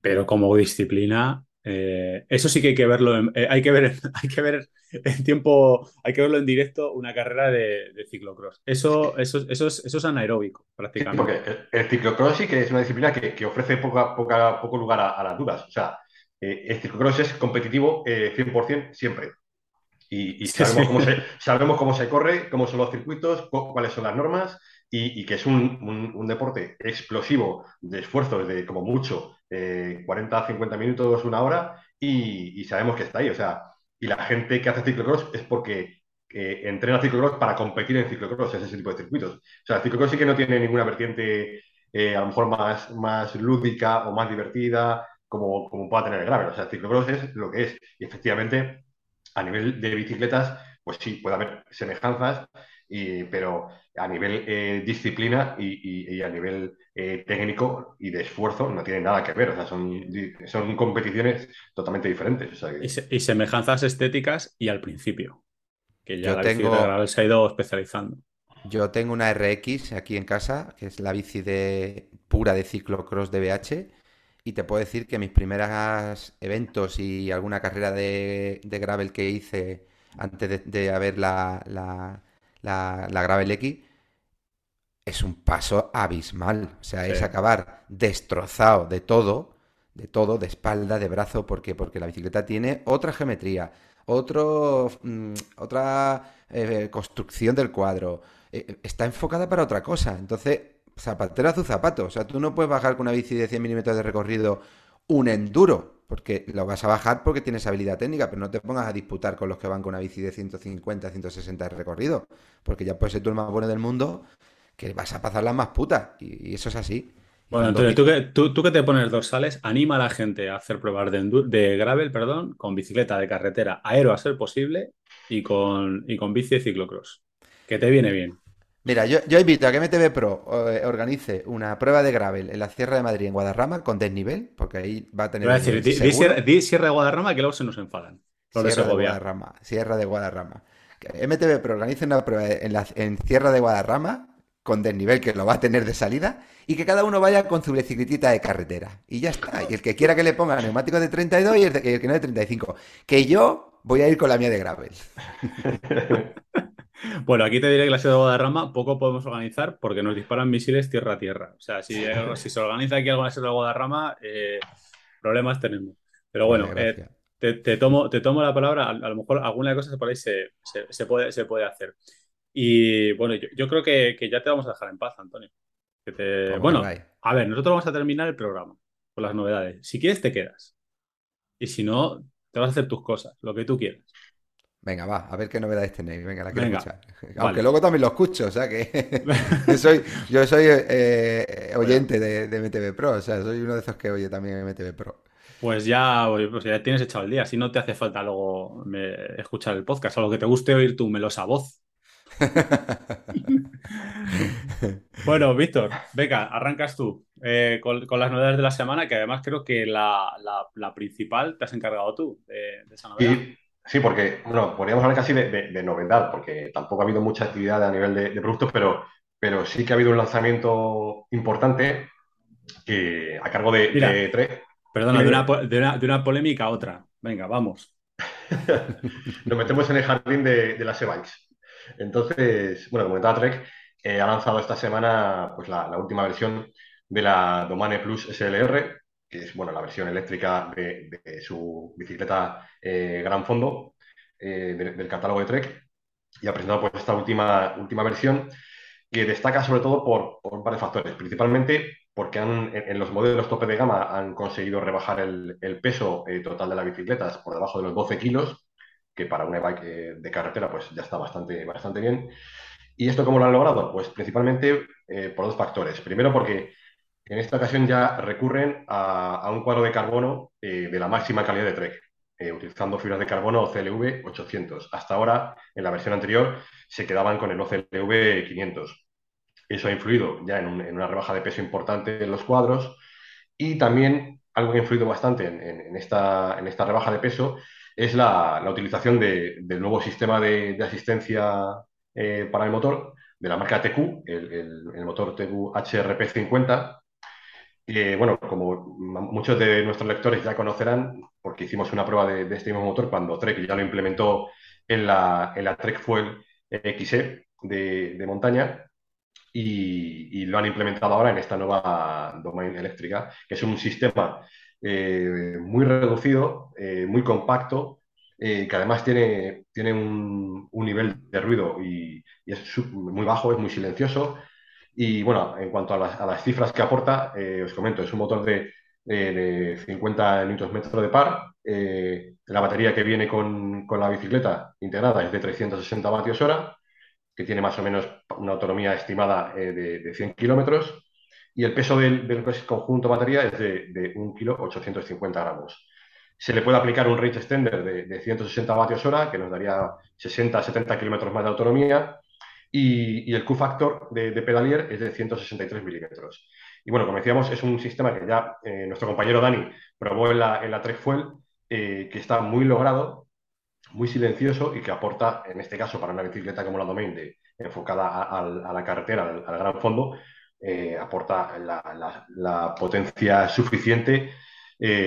pero como disciplina, eh, eso sí que hay que verlo, eh, hay que ver, hay que ver en tiempo, hay que verlo en directo una carrera de, ciclocross. Eso, eso, eso, es, eso es anaeróbico, prácticamente. porque el, ciclocross sí que es una disciplina que, ofrece poca, poca, poco lugar a, las dudas. O sea, eh, el ciclocross es competitivo 100% siempre. Y, sabemos, Cómo se, sabemos cómo se corre, cómo son los circuitos, cuáles son las normas y, que es un, deporte explosivo de esfuerzos de como mucho 40 a 50 minutos, una hora, y, sabemos que está ahí. O sea, y la gente que hace ciclocross es porque eh, entrena ciclocross para competir en ciclocross, es ese tipo de circuitos. O sea, el ciclocross sí que no tiene ninguna vertiente eh, a lo mejor más, más lúdica o más divertida como, como pueda tener el gravel. O sea, el ciclocross es lo que es. Y efectivamente, a nivel de bicicletas, pues sí, puede haber semejanzas, pero a nivel eh, disciplina y, a nivel eh, técnico y de esfuerzo no tiene nada que ver. O sea, son, son competiciones totalmente diferentes. y, semejanzas estéticas y al principio, que ya la tengo... se ha ido especializando. Yo tengo una RX aquí en casa, que es la bici de pura de ciclocross de BH, y te puedo decir que mis primeros eventos y alguna carrera de, gravel que hice antes de, haber la, la, la Gravel X, es un paso abismal. O sea, es acabar destrozado de todo, de todo, de espalda, de brazo, ¿por Porque la bicicleta tiene otra geometría, otro, mm, otra eh, construcción del cuadro. Eh, está enfocada para otra cosa. Entonces, zapatero a su zapato. O sea, tú no puedes bajar con una bici de 100 milímetros de recorrido un enduro porque lo vas a bajar porque tienes habilidad técnica, pero no te pongas a disputar con los que van con una bici de 150, 160 de recorrido, porque ya puedes ser tú el más bueno del mundo, que vas a pasar las más putas, y, eso es así. Bueno, entonces tú que, tú, que te pones dorsales, anima a la gente a hacer pruebas de, de gravel, perdón, con bicicleta de carretera aero a ser posible y con, y con bici de ciclocross, que te viene bien. Mira, yo, yo, invito a que MTV Pro eh, organice una prueba de gravel en la Sierra de Madrid, en Guadarrama, con desnivel, porque ahí va a tener. Voy a decir, di, sierra, de Guadarrama que luego se nos enfadan. Sierra de, Guadarrama. Sierra de Guadarrama. MTV Pro organice una prueba en, la, en Sierra de Guadarrama con desnivel, que lo va a tener de salida, y que cada uno vaya con su bicicletita de carretera. Y ya está. Y el que quiera que le ponga neumáticos de 32 y el, y el que no de 35. Que yo voy a ir con la mía de gravel. Bueno, aquí te diré que la ciudad de Guadarrama poco podemos organizar porque nos disparan misiles tierra a tierra. O sea, si, si se organiza aquí algo en la ciudad de Guadarrama, eh, problemas tenemos. Pero bueno, eh, te, tomo, te tomo la palabra. A, lo mejor alguna cosa por ahí se, se, puede, se puede hacer. Y bueno, yo, creo que, ya te vamos a dejar en paz, Antonio. Bueno, a ver, nosotros vamos a terminar el programa con las novedades. Si quieres, te quedas. Y si no, te vas a hacer tus cosas, lo que tú quieras. Venga, va, a ver qué novedades tenéis. Venga, la quiero escuchar. Aunque luego también lo escucho, o sea que yo soy, yo soy eh, oyente de, MTV Pro, o sea, soy uno de esos que oye también MTV Pro. Pues ya, pues ya tienes echado el día, si no te hace falta luego escuchar el podcast, o lo que te guste oír tu melosa voz. bueno, Víctor, venga, arrancas tú eh, con, las novedades de la semana, que además creo que la, principal te has encargado tú de, esa novedad. Sí, porque, bueno, podríamos hablar casi de, novedad, porque tampoco ha habido mucha actividad a nivel de, productos, pero, pero sí que ha habido un lanzamiento importante que, a cargo de, Trek. Perdona, de una, de una polémica a otra. Venga, vamos. Nos metemos en el jardín de, las e-bikes. Entonces, bueno, como comentaba Trek, eh, ha lanzado esta semana pues, la, última versión de la Domane Plus SLR, que es bueno, la versión eléctrica de, su bicicleta eh, gran fondo eh, del catálogo de Trek. Y ha presentado pues, esta última, última versión que destaca sobre todo por, por un factores, principalmente porque han, en, los modelos tope de gama han conseguido rebajar el, peso eh, total de las bicicletas por debajo de los 12 kilos, que para una bike de carretera pues ya está bastante, bastante bien. ¿Y esto cómo lo han logrado? Pues principalmente por dos factores. Primero porque en esta ocasión ya recurren a, un cuadro de carbono de la máxima calidad de Trek, utilizando fibras de carbono CLV 800. Hasta ahora, en la versión anterior, se quedaban con el OCLV 500. Eso ha influido ya en, una rebaja de peso importante en los cuadros y también algo que ha influido bastante en, esta, rebaja de peso es la, utilización del nuevo sistema de, asistencia eh, para el motor de la marca TQ, el, motor TQ HRP50, que, bueno, como muchos de nuestros lectores ya conocerán, porque hicimos una prueba de, este mismo motor cuando Trek ya lo implementó en la, en la Trek Fuel XE de, de montaña, y, lo han implementado ahora en esta nueva domain eléctrica, que es un sistema eh, muy reducido, eh, muy compacto, eh, que además tiene, tiene un, nivel de ruido y, es muy bajo, es muy silencioso. Y bueno, en cuanto a las, cifras que aporta, os comento, es un motor de, de 50 Nm de par. la batería que viene con, con, la bicicleta integrada es de 360 vatios hora que tiene más o menos una autonomía estimada eh, de, 100 kilómetros, y el peso del, conjunto batería es de, de 1 kilo 850 gramos. Se le puede aplicar un range extender de, 160 vatios hora, que nos daría 60-70 kilómetros más de autonomía, y, el Q-factor de, pedalier es de 163 milímetros. Y bueno, como decíamos, es un sistema que ya eh, nuestro compañero Dani probó en la, en Fuel, eh, que está muy logrado muy silencioso y que aporta, en este caso, para una bicicleta como la Domain, enfocada a, la carretera, al, gran fondo, eh, aporta la, potencia suficiente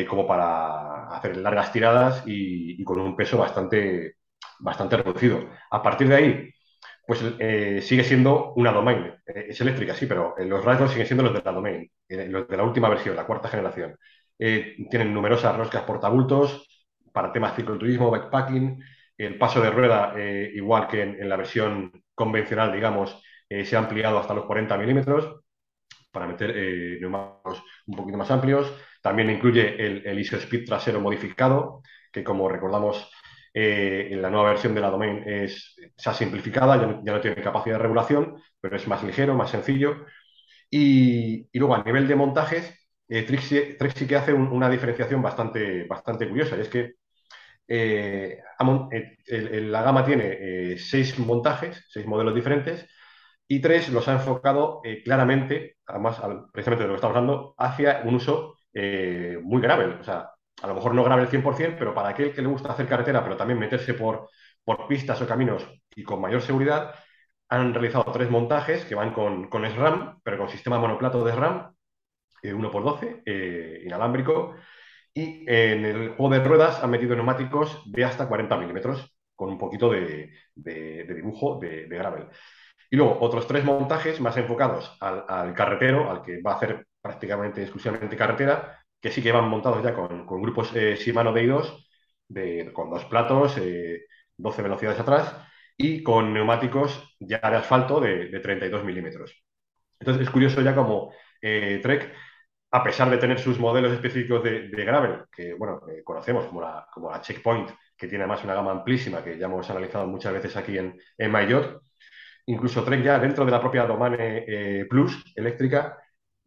como para hacer largas tiradas y, con un peso bastante, bastante reducido. A partir de ahí, pues eh, sigue siendo una Domain. es eléctrica, sí, pero los rasgos siguen siendo los de la Domain, los de la última versión, la cuarta generación. tienen numerosas roscas portabultos, para temas cicloturismo, backpacking. El paso de rueda, eh, igual que en, la versión convencional, digamos, eh, se ha ampliado hasta los 40 milímetros para meter eh, neumáticos un poquito más amplios. También incluye el, el ISO Speed trasero modificado, que como recordamos en la nueva versión de la Domain es, se ha simplificado, ya no, tiene capacidad de regulación, pero es más ligero, más sencillo. Y, luego a nivel de montajes, Trix, sí que hace una diferenciación bastante, bastante curiosa, y es que eh, eh, la gama tiene eh, seis montajes, seis modelos diferentes, y tres los ha enfocado claramente, además, precisamente de lo que estamos hablando, hacia un uso muy grave. O sea, a lo mejor no grave el 100%, pero para aquel que le gusta hacer carretera, pero también meterse por, por pistas o caminos y con mayor seguridad, han realizado tres montajes que van con, con SRAM, pero con sistema monoplato de SRAM, 1x12, inalámbrico, y en el juego de ruedas han metido neumáticos de hasta 40 milímetros, con un poquito de, dibujo de, gravel. Y luego otros tres montajes más enfocados al, carretero, al que va a hacer prácticamente exclusivamente carretera, que sí que van montados ya con, grupos eh, Shimano DI2, de, con dos platos, 12 eh, velocidades atrás, y con neumáticos ya de asfalto de, 32 milímetros. Entonces es curioso ya como eh, Trek a pesar de tener sus modelos específicos de, gravel, que bueno, conocemos como la, como la Checkpoint, que tiene además una gama amplísima, que ya hemos analizado muchas veces aquí en, en incluso Trek ya dentro de la propia Domane eh, Plus eléctrica,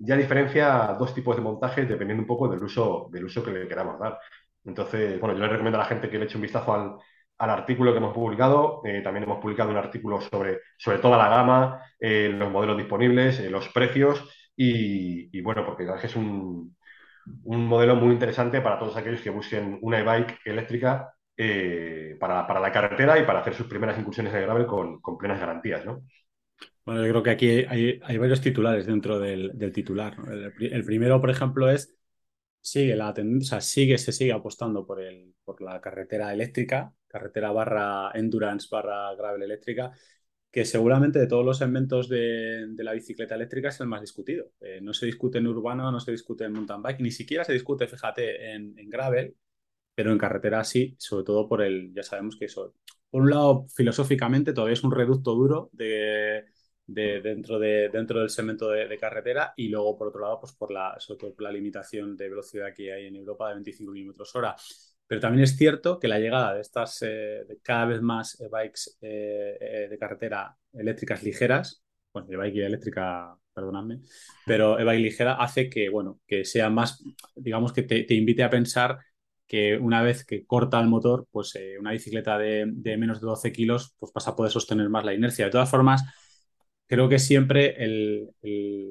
ya diferencia dos tipos de montajes dependiendo un poco del uso, del uso que le queramos dar. Entonces, bueno, yo le recomiendo a la gente que le eche un vistazo al, al artículo que hemos publicado. Eh, también hemos publicado un artículo sobre, sobre toda la gama, eh, los modelos disponibles, los precios y, bueno, porque es un, un, modelo muy interesante para todos aquellos que busquen una e-bike eléctrica eh, para, la carretera y para hacer sus primeras incursiones de gravel con, plenas garantías, ¿no? Bueno, yo creo que aquí hay, varios titulares dentro del, titular. El, primero, por ejemplo, es sigue la tendencia, sigue, se sigue apostando por, el, por la carretera eléctrica, carretera barra endurance barra gravel eléctrica, que seguramente de todos los segmentos de, la bicicleta eléctrica es el más discutido. Eh, no se discute en urbano, no se discute en mountain bike, ni siquiera se discute, fíjate, en, gravel, pero en carretera sí, sobre todo por el, ya sabemos que eso, por un lado, filosóficamente todavía es un reducto duro de, dentro, de, dentro del segmento de, carretera y luego por otro lado, pues por la, sobre todo por la limitación de velocidad que hay en Europa de 25 kilómetros hora. Pero también es cierto que la llegada de estas eh, cada vez más eh, bikes eh, de carretera eléctricas ligeras, bueno, de bike eléctrica, perdonadme, pero e-bike ligera hace que, bueno, que sea más, digamos que te, invite a pensar que una vez que corta el motor, pues una bicicleta de, de, menos de 12 kilos, pues pasa a poder sostener más la inercia. De todas formas, creo que siempre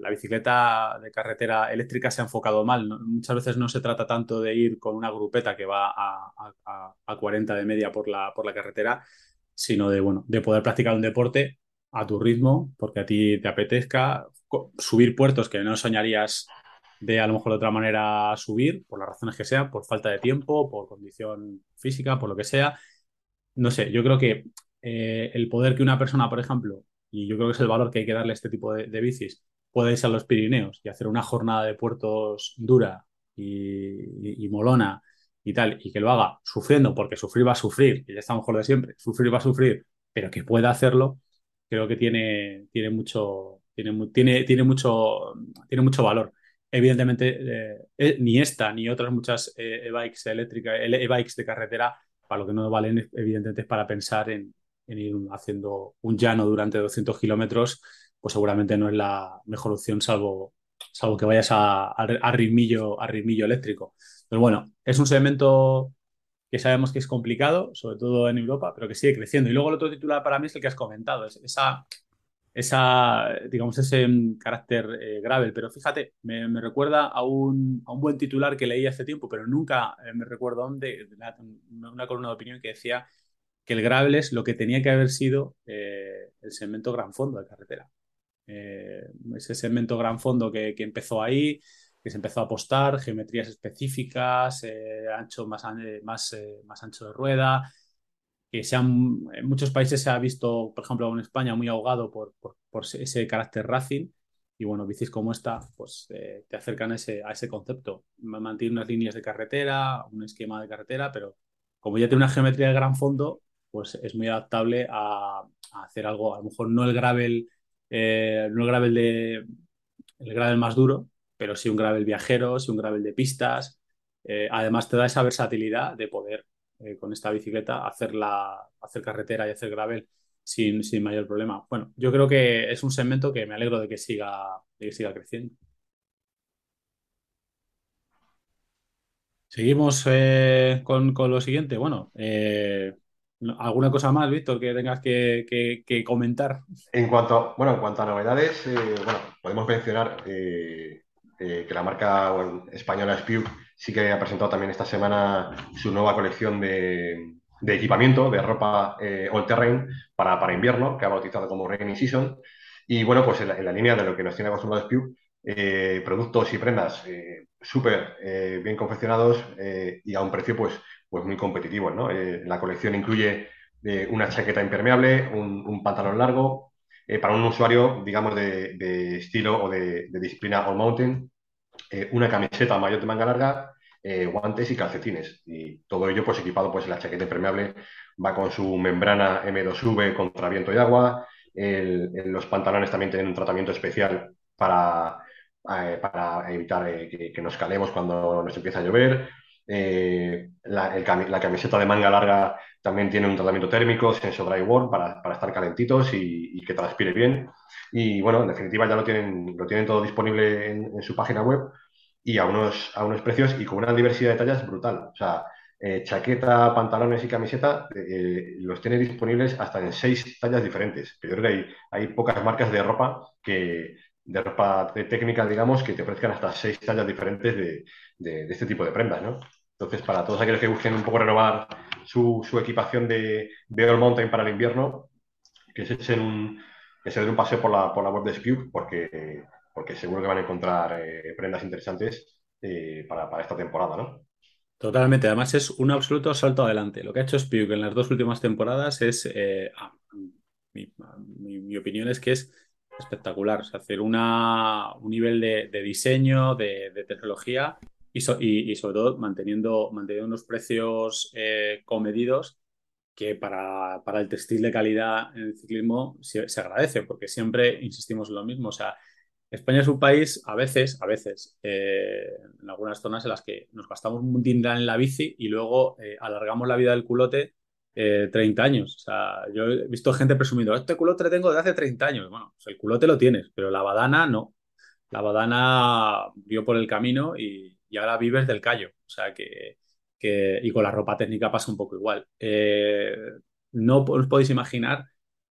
la bicicleta de carretera eléctrica se ha enfocado mal. Muchas veces no se trata tanto de ir con una grupeta que va a, 40 de media por la, por la carretera, sino de, bueno, de poder practicar un deporte a tu ritmo, porque a ti te apetezca subir puertos que no soñarías de a lo mejor de otra manera subir, por las razones que sean, por falta de tiempo, por condición física, por lo que sea. No sé, yo creo que eh, el poder que una persona, por ejemplo, y yo creo que es el valor que hay que darle a este tipo de, bicis, puede irse a los Pirineos y hacer una jornada de puertos dura y, molona y tal, y que lo haga sufriendo, porque sufrir va a sufrir, que ya estamos con lo de siempre, sufrir va a sufrir, pero que pueda hacerlo, creo que tiene, tiene, mucho, tiene, tiene, tiene, mucho, tiene mucho valor. Evidentemente, eh, eh, ni esta ni otras muchas eh, e-bikes eléctricas, e-bikes de carretera, para lo que no valen, evidentemente, es para pensar en, en ir haciendo un llano durante 200 kilómetros, pues seguramente no es la mejor opción salvo, salvo que vayas a, a, ritmillo, eléctrico. Pero bueno, es un segmento que sabemos que es complicado, sobre todo en Europa, pero que sigue creciendo. Y luego el otro titular para mí es el que has comentado, es esa, esa digamos, ese carácter eh, gravel. Pero fíjate, me, recuerda a un, a un, buen titular que leí hace tiempo, pero nunca eh, me recuerdo dónde, una columna de opinión que decía que el gravel es lo que tenía que haber sido eh, el segmento gran fondo de carretera. Eh, ese segmento gran fondo que, empezó ahí, que se empezó a apostar, geometrías específicas, eh, ancho más, más, más ancho de rueda, que en muchos países se ha visto, por ejemplo, en España, muy ahogado por, ese carácter racing. Y bueno, bicis como esta, pues te acercan a ese, a ese concepto. Mantiene unas líneas de carretera, un esquema de carretera, pero como ya tiene una geometría de gran fondo, pues es muy adaptable a, hacer algo, a lo mejor no el gravel, eh, no el gravel de el gravel más duro, pero sí un gravel viajero, sí un gravel de pistas. Eh, además te da esa versatilidad de poder eh, con esta bicicleta hacer, hacer carretera y hacer gravel sin, sin, mayor problema. Bueno, yo creo que es un segmento que me alegro de que siga, de que siga creciendo. Seguimos con, con, lo siguiente. Bueno, ¿Alguna cosa más, Víctor, que tengas que, comentar? En cuanto, bueno, en cuanto a novedades, eh, podemos mencionar eh, eh, que la marca española Spiu sí que ha presentado también esta semana su nueva colección de, equipamiento, de ropa all terrain para, para, invierno, que ha bautizado como Rainy Season. Y bueno, pues en la, línea de lo que nos tiene acostumbrado Spiu, productos y prendas súper bien confeccionados y a un precio pues pues muy competitivos. ¿no? Eh, la colección incluye eh, una chaqueta impermeable, un, pantalón largo, eh, para un usuario, digamos, de, estilo o de, disciplina all mountain, una camiseta mayor de manga larga, guantes y calcetines. Y todo ello, pues equipado, pues la chaqueta impermeable va con su membrana M2V contra viento y agua. los pantalones también tienen un tratamiento especial para, para evitar que, que, nos calemos cuando nos empieza a llover. Eh, la, camiseta de manga larga también tiene un tratamiento térmico, Senso Dry Warm, para, estar calentitos y, que transpire bien. Y bueno, en definitiva ya lo tienen, lo tienen todo disponible en, su página web y a unos, precios y con una diversidad de tallas brutal. O sea, eh, chaqueta, pantalones y camiseta eh, los tiene disponibles hasta en seis tallas diferentes. Yo creo que hay, pocas marcas de ropa de técnica, digamos, que te ofrezcan hasta seis tallas diferentes de, de este tipo de prendas, ¿no? Entonces, para todos aquellos que busquen un poco renovar su, equipación de, de All Mountain para el invierno, que se echen un, que se den un paseo por la, por la web de Spew, porque, porque seguro que van a encontrar eh, prendas interesantes eh, para, para, esta temporada, ¿no? Totalmente, además es un absoluto salto adelante. Lo que ha hecho Spew en las dos últimas temporadas es, eh, mi, opinión es que es espectacular. hacer una, un nivel de, diseño, de, tecnología y, y, sobre todo manteniendo, manteniendo unos precios comedidos que para, para, el textil de calidad en el ciclismo se, agradece, porque siempre insistimos en lo mismo. O sea, España es un país, a veces, a veces, eh, en algunas zonas en las que nos gastamos un dineral en la bici y luego eh, alargamos la vida del culote 30 eh, años. O sea, yo he visto gente presumiendo, este culote lo tengo de hace 30 años. Bueno, pues el culote lo tienes, pero la badana no. La badana vio por el camino y, y ahora vives del callo. O sea que y con la ropa técnica pasa un poco igual. Eh, no os podéis imaginar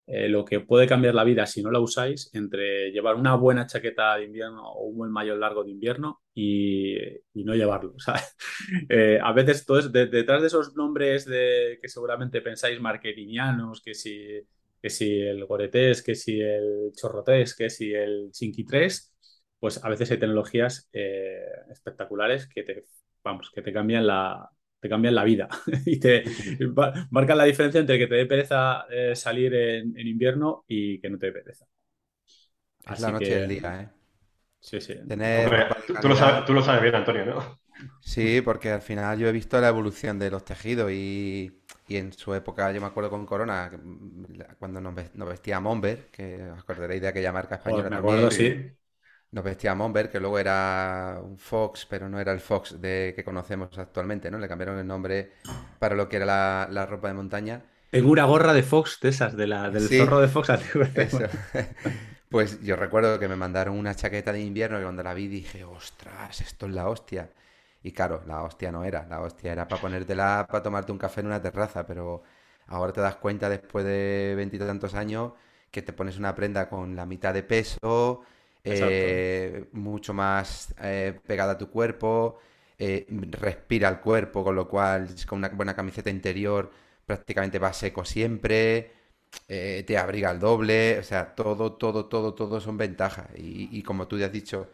eh, lo que puede cambiar la vida si no la usáis entre llevar una buena chaqueta de invierno o un buen mayor largo de invierno y, no llevarlo. Eh, a veces detrás de esos nombres de, que seguramente pensáis marketingianos, que si, que si el Goretés, que si el Chorrotés, que si el 3, pues a veces hay tecnologías espectaculares que te, vamos, que te cambian la, te cambian la vida y te marcan la diferencia entre que te dé pereza eh, salir en, invierno y que no te dé pereza. Es la noche del día, ¿eh? Sí, sí. tú, lo sabes, bien, Antonio, ¿no? Sí, porque al final yo he visto la evolución de los tejidos y, en su época, yo me acuerdo con Corona, cuando nos, vestía Monber, que os acordaréis de aquella marca española. Pues me acuerdo, sí. Nos vestía Monber, que luego era un Fox, pero no era el Fox de, que conocemos actualmente, ¿no? Le cambiaron el nombre para lo que era la, ropa de montaña. Tengo una gorra de Fox de esas, de la, del zorro de Fox. pues yo recuerdo que me mandaron una chaqueta de invierno y cuando la vi dije, ostras, esto es la hostia. Y claro, la hostia no era, la hostia era para ponértela, para tomarte un café en una terraza, pero ahora te das cuenta después de veintitantos años que te pones una prenda con la mitad de peso, eh, mucho más eh, pegada a tu cuerpo, eh, respira el cuerpo, con lo cual con una buena camiseta interior prácticamente va seco siempre, te abriga el doble, o sea, todo, todo, todo, todo son ventajas. Y, como tú ya has dicho,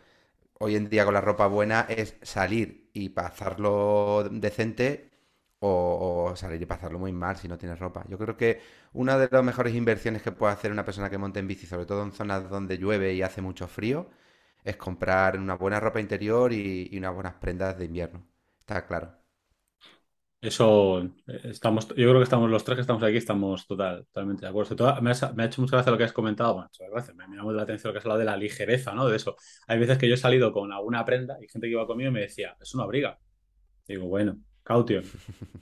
hoy en día con la ropa buena es salir y pasarlo decente o, salir y pasarlo muy mal si no tienes ropa. Yo creo que una de las mejores inversiones que puede hacer una persona que monte en bici, sobre todo en zonas donde llueve y hace mucho frío, es comprar una buena ropa interior y, unas buenas prendas de invierno. Está claro. Eso eh, estamos, yo creo que estamos los tres que estamos aquí, estamos total, totalmente de acuerdo. me, ha, hecho mucha gracia lo que has comentado, bueno, gracias, me, me llama la atención lo que has hablado de la ligereza, ¿no? De eso. Hay veces que yo he salido con alguna prenda y gente que iba conmigo y me decía, es una abriga. Digo, bueno, Caution,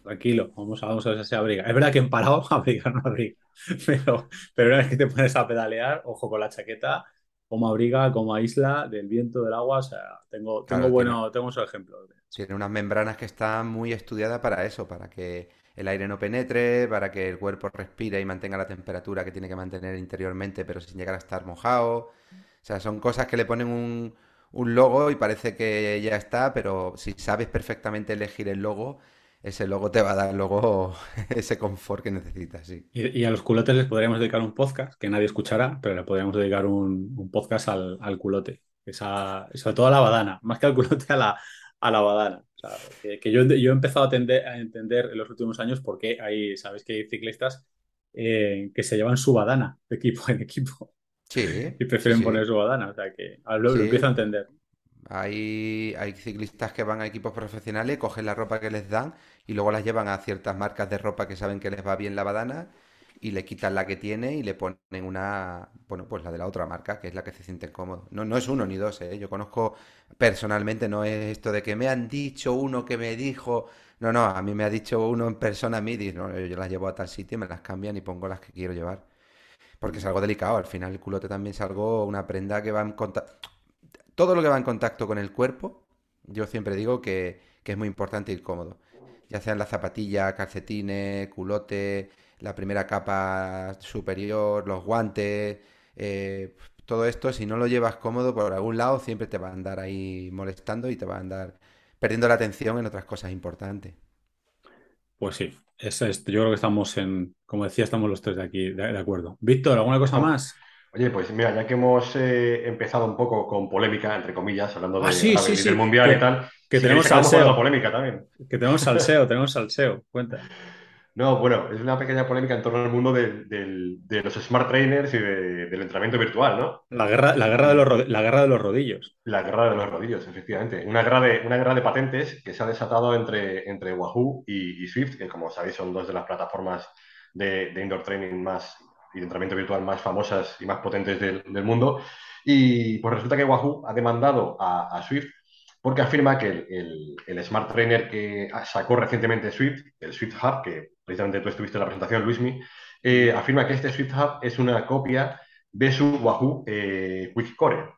tranquilo, vamos a, vamos a ver si se abriga. Es verdad que en parado abriga no abriga, pero, pero una vez que te pones a pedalear, ojo con la chaqueta, como abriga, como aísla del viento, del agua, o sea, tengo, tengo bueno, tengo esos ejemplos. Tiene unas membranas que están muy estudiadas para eso, para que el aire no penetre, para que el cuerpo respire y mantenga la temperatura que tiene que mantener interiormente, pero sin llegar a estar mojado. O sea, son cosas que le ponen un, un logo y parece que ya está, pero si sabes perfectamente elegir el logo, ese logo te va a dar luego ese confort que necesitas, sí. Y, a los culotes les podríamos dedicar un podcast, que nadie escuchará, pero le podríamos dedicar un, podcast al, culote. Esa, sobre todo a la badana, más que al culote a la, a la badana. que, yo, yo, he empezado a, a, entender en los últimos años por qué hay, sabes que hay ciclistas eh, que se llevan su badana de equipo en equipo. Y prefieren poner su badana, o sea que lo, empiezo a entender. Hay, hay ciclistas que van a equipos profesionales, cogen la ropa que les dan y luego las llevan a ciertas marcas de ropa que saben que les va bien la badana y le quitan la que tiene y le ponen una, bueno, pues la de la otra marca, que es la que se siente cómodo. No, no es uno ni dos, ¿eh? Yo conozco personalmente, no es esto de que me han dicho uno que me dijo, no, no, a mí me ha dicho uno en persona a mí, y no, yo las llevo a tal sitio, me las cambian y pongo las que quiero llevar porque es algo delicado. Al final el culote también es algo, una prenda que va en contacto... Todo lo que va en contacto con el cuerpo, yo siempre digo que, es muy importante y cómodo. Ya sean la zapatilla, calcetines, culote, la primera capa superior, los guantes, eh, todo esto, si no lo llevas cómodo por algún lado, siempre te va a andar ahí molestando y te va a andar perdiendo la atención en otras cosas importantes. Pues sí, Eso es, yo creo que estamos en, como decía, estamos los tres de aquí, de, de acuerdo. Víctor, ¿alguna cosa Oh, más? Oye, pues mira, ya que hemos eh, empezado un poco con polémica, entre comillas, hablando Ah, de sí, del Mundial y tal, que si tenemos salseo, polémica también. que tenemos salseo, tenemos salseo, cuenta. No, bueno, es una pequeña polémica en torno al mundo del- de los smart trainers y de- del entrenamiento virtual, ¿no? La guerra, la guerra de los, la guerra de los rodillos. la guerra de los rodillos, efectivamente. Una guerra de, una guerra de patentes que se ha desatado entre, entre Wahoo y, y Swift, que como sabéis son dos de las plataformas de, de indoor training más y de entrenamiento virtual más famosas y más potentes del, del mundo. Y pues resulta que Wahoo ha demandado a, a Swift porque afirma que el, el- el Smart Trainer que sacó recientemente Swift, el Swift Hub, que precisamente tú estuviste en la presentación, Luismi, eh, afirma que este Swift Hub es una copia de su Wahoo eh, Quick Core.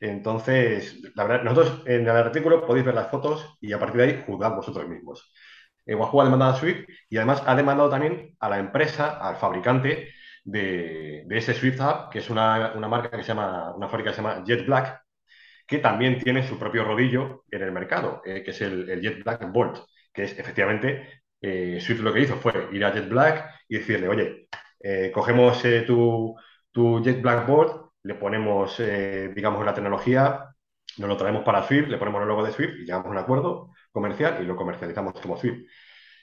Entonces, la verdad, nosotros en el artículo podéis ver las fotos y a partir de ahí juzgad vosotros mismos. Eh, Wahoo ha demandado a Swift y además ha demandado también a la empresa, al fabricante de, ese Swift Hub, que es una, una marca que se llama, una fábrica que se llama Jet Black, que también tiene su propio rodillo en el mercado, eh, que es el, el, Jet Black Bolt, que es efectivamente, eh, Swift lo que hizo fue ir a Jet Black y decirle, oye, eh, cogemos eh, tu, tu, Jet Black Bolt, le ponemos, eh, digamos, la tecnología, nos lo traemos para Swift, le ponemos el logo de Swift y llegamos a un acuerdo comercial y lo comercializamos como Swift.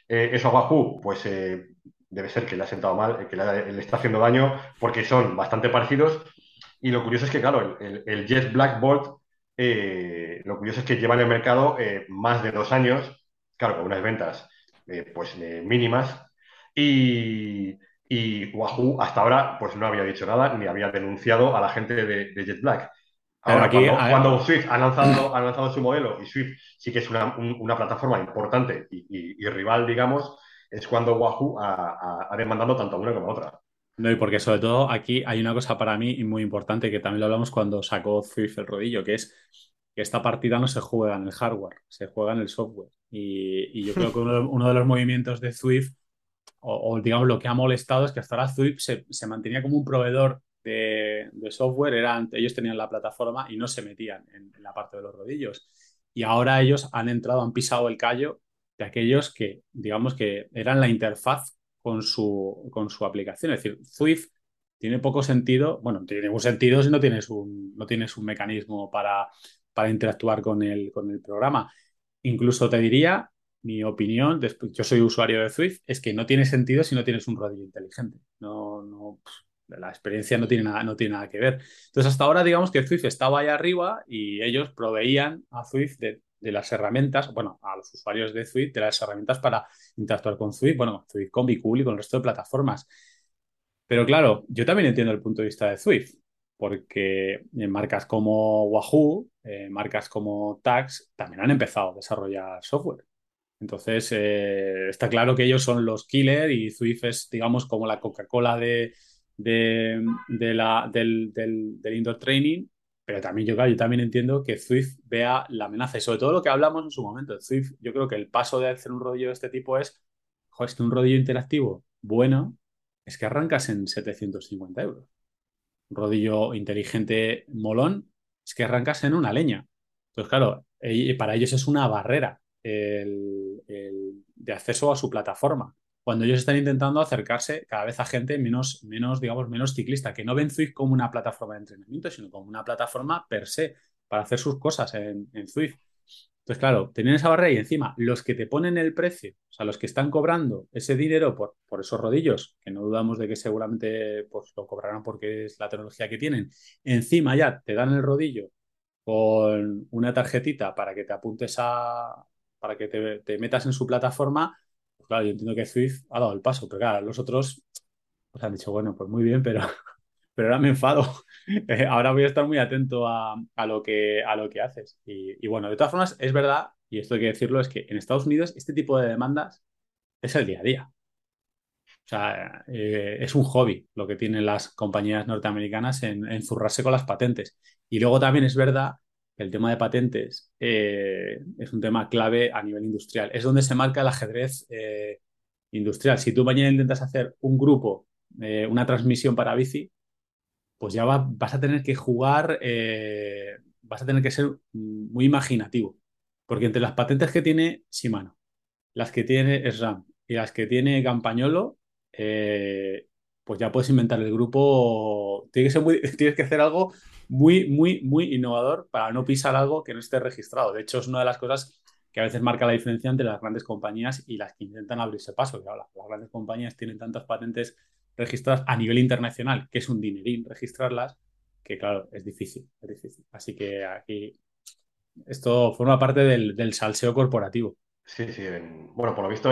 Eso a Wahoo, pues debe ser que le ha sentado mal, que le, está haciendo daño, porque son bastante parecidos. Y lo curioso es que, claro, el, el Jet Black Bolt eh, lo curioso es que llevan en el mercado más de dos años, claro, con unas ventas eh, pues eh, mínimas, y, y, Wahoo hasta ahora pues no había dicho nada ni había denunciado a la gente de, de Jet Black. Ahora, aquí, cuando, cuando, Swift ha lanzado, ha lanzado, su modelo y Swift sí que es una, un, una plataforma importante y, y, y, rival, digamos, es cuando Wahoo ha, ha, ha demandado tanto a una como a otra. No, y porque sobre todo aquí hay una cosa para mí muy importante que también lo hablamos cuando sacó Swift el rodillo, que es que esta partida no se juega en el hardware, se juega en el software. Y, yo creo que uno, de los movimientos de Swift, o, o, digamos lo que ha molestado, es que hasta ahora Swift se, se mantenía como un proveedor de, software, eran, ellos tenían la plataforma y no se metían en, la parte de los rodillos. Y ahora ellos han entrado, han pisado el callo de aquellos que, digamos que eran la interfaz con su, con su aplicación. Es decir, Swift tiene poco sentido, bueno, tiene un sentido si no tienes un, no tienes un mecanismo para, para interactuar con el, con el programa. Incluso te diría, mi opinión, yo soy usuario de Swift, es que no tiene sentido si no tienes un rodillo inteligente. No, no, la experiencia no tiene, nada, no tiene nada que ver. Entonces, hasta ahora, digamos que Swift estaba ahí arriba y ellos proveían a Swift de, las herramientas, bueno, a los usuarios de Swift, de las herramientas para interactuar con Swift, bueno, Swift Combi, Cool y con el resto de plataformas. Pero claro, yo también entiendo el punto de vista de Swift, porque en marcas como Wahoo, eh, marcas como Tax, también han empezado a desarrollar software. Entonces, eh, está claro que ellos son los killer y Swift es, digamos, como la Coca-Cola de, de, del, del, indoor training, pero también yo, yo también entiendo que Swift vea la amenaza y sobre todo lo que hablamos en su momento. Swift, yo creo que el paso de hacer un rodillo de este tipo es, es un rodillo interactivo bueno es que arrancas en 750 euros. Rodillo inteligente molón es que arrancas en una leña. Entonces, claro, para ellos es una barrera el, de acceso a su plataforma. Cuando ellos están intentando acercarse cada vez a gente menos, menos, digamos, menos ciclista, que no ven Zwift como una plataforma de entrenamiento, sino como una plataforma per se para hacer sus cosas en, en Zwift. Entonces, claro, tienen esa barrera y encima los que te ponen el precio, o sea, los que están cobrando ese dinero por, por esos rodillos, que no dudamos de que seguramente pues, lo cobrarán porque es la tecnología que tienen, encima ya te dan el rodillo con una tarjetita para que te apuntes a, para que te, metas en su plataforma, pues claro, yo entiendo que Swift ha dado el paso, pero claro, los otros pues han dicho, bueno, pues muy bien, pero, pero ahora me enfado. Eh, ahora voy a estar muy atento a, a, lo, que, a lo que haces. Y, bueno, de todas formas, es verdad, y esto hay que decirlo, es que en Estados Unidos este tipo de demandas es el día a día. O sea, eh, es un hobby lo que tienen las compañías norteamericanas en, en, zurrarse con las patentes. Y luego también es verdad que el tema de patentes eh, es un tema clave a nivel industrial. Es donde se marca el ajedrez industrial. Si tú mañana intentas hacer un grupo, una transmisión para bici, pues ya va, vas a tener que jugar, eh, vas a tener que ser muy imaginativo. Porque entre las patentes que tiene Shimano, las que tiene SRAM y las que tiene Campañolo, eh, pues ya puedes inventar el grupo. Tienes que, muy, tienes que hacer algo muy, muy, muy innovador para no pisar algo que no esté registrado. De hecho, es una de las cosas que a veces marca la diferencia entre las grandes compañías y las que intentan abrirse paso. las grandes compañías tienen tantas patentes registradas a nivel internacional, que es un dinerín registrarlas, que claro, es difícil, es difícil. Así que aquí esto forma parte del, salseo corporativo. Sí, sí. bueno, por lo visto,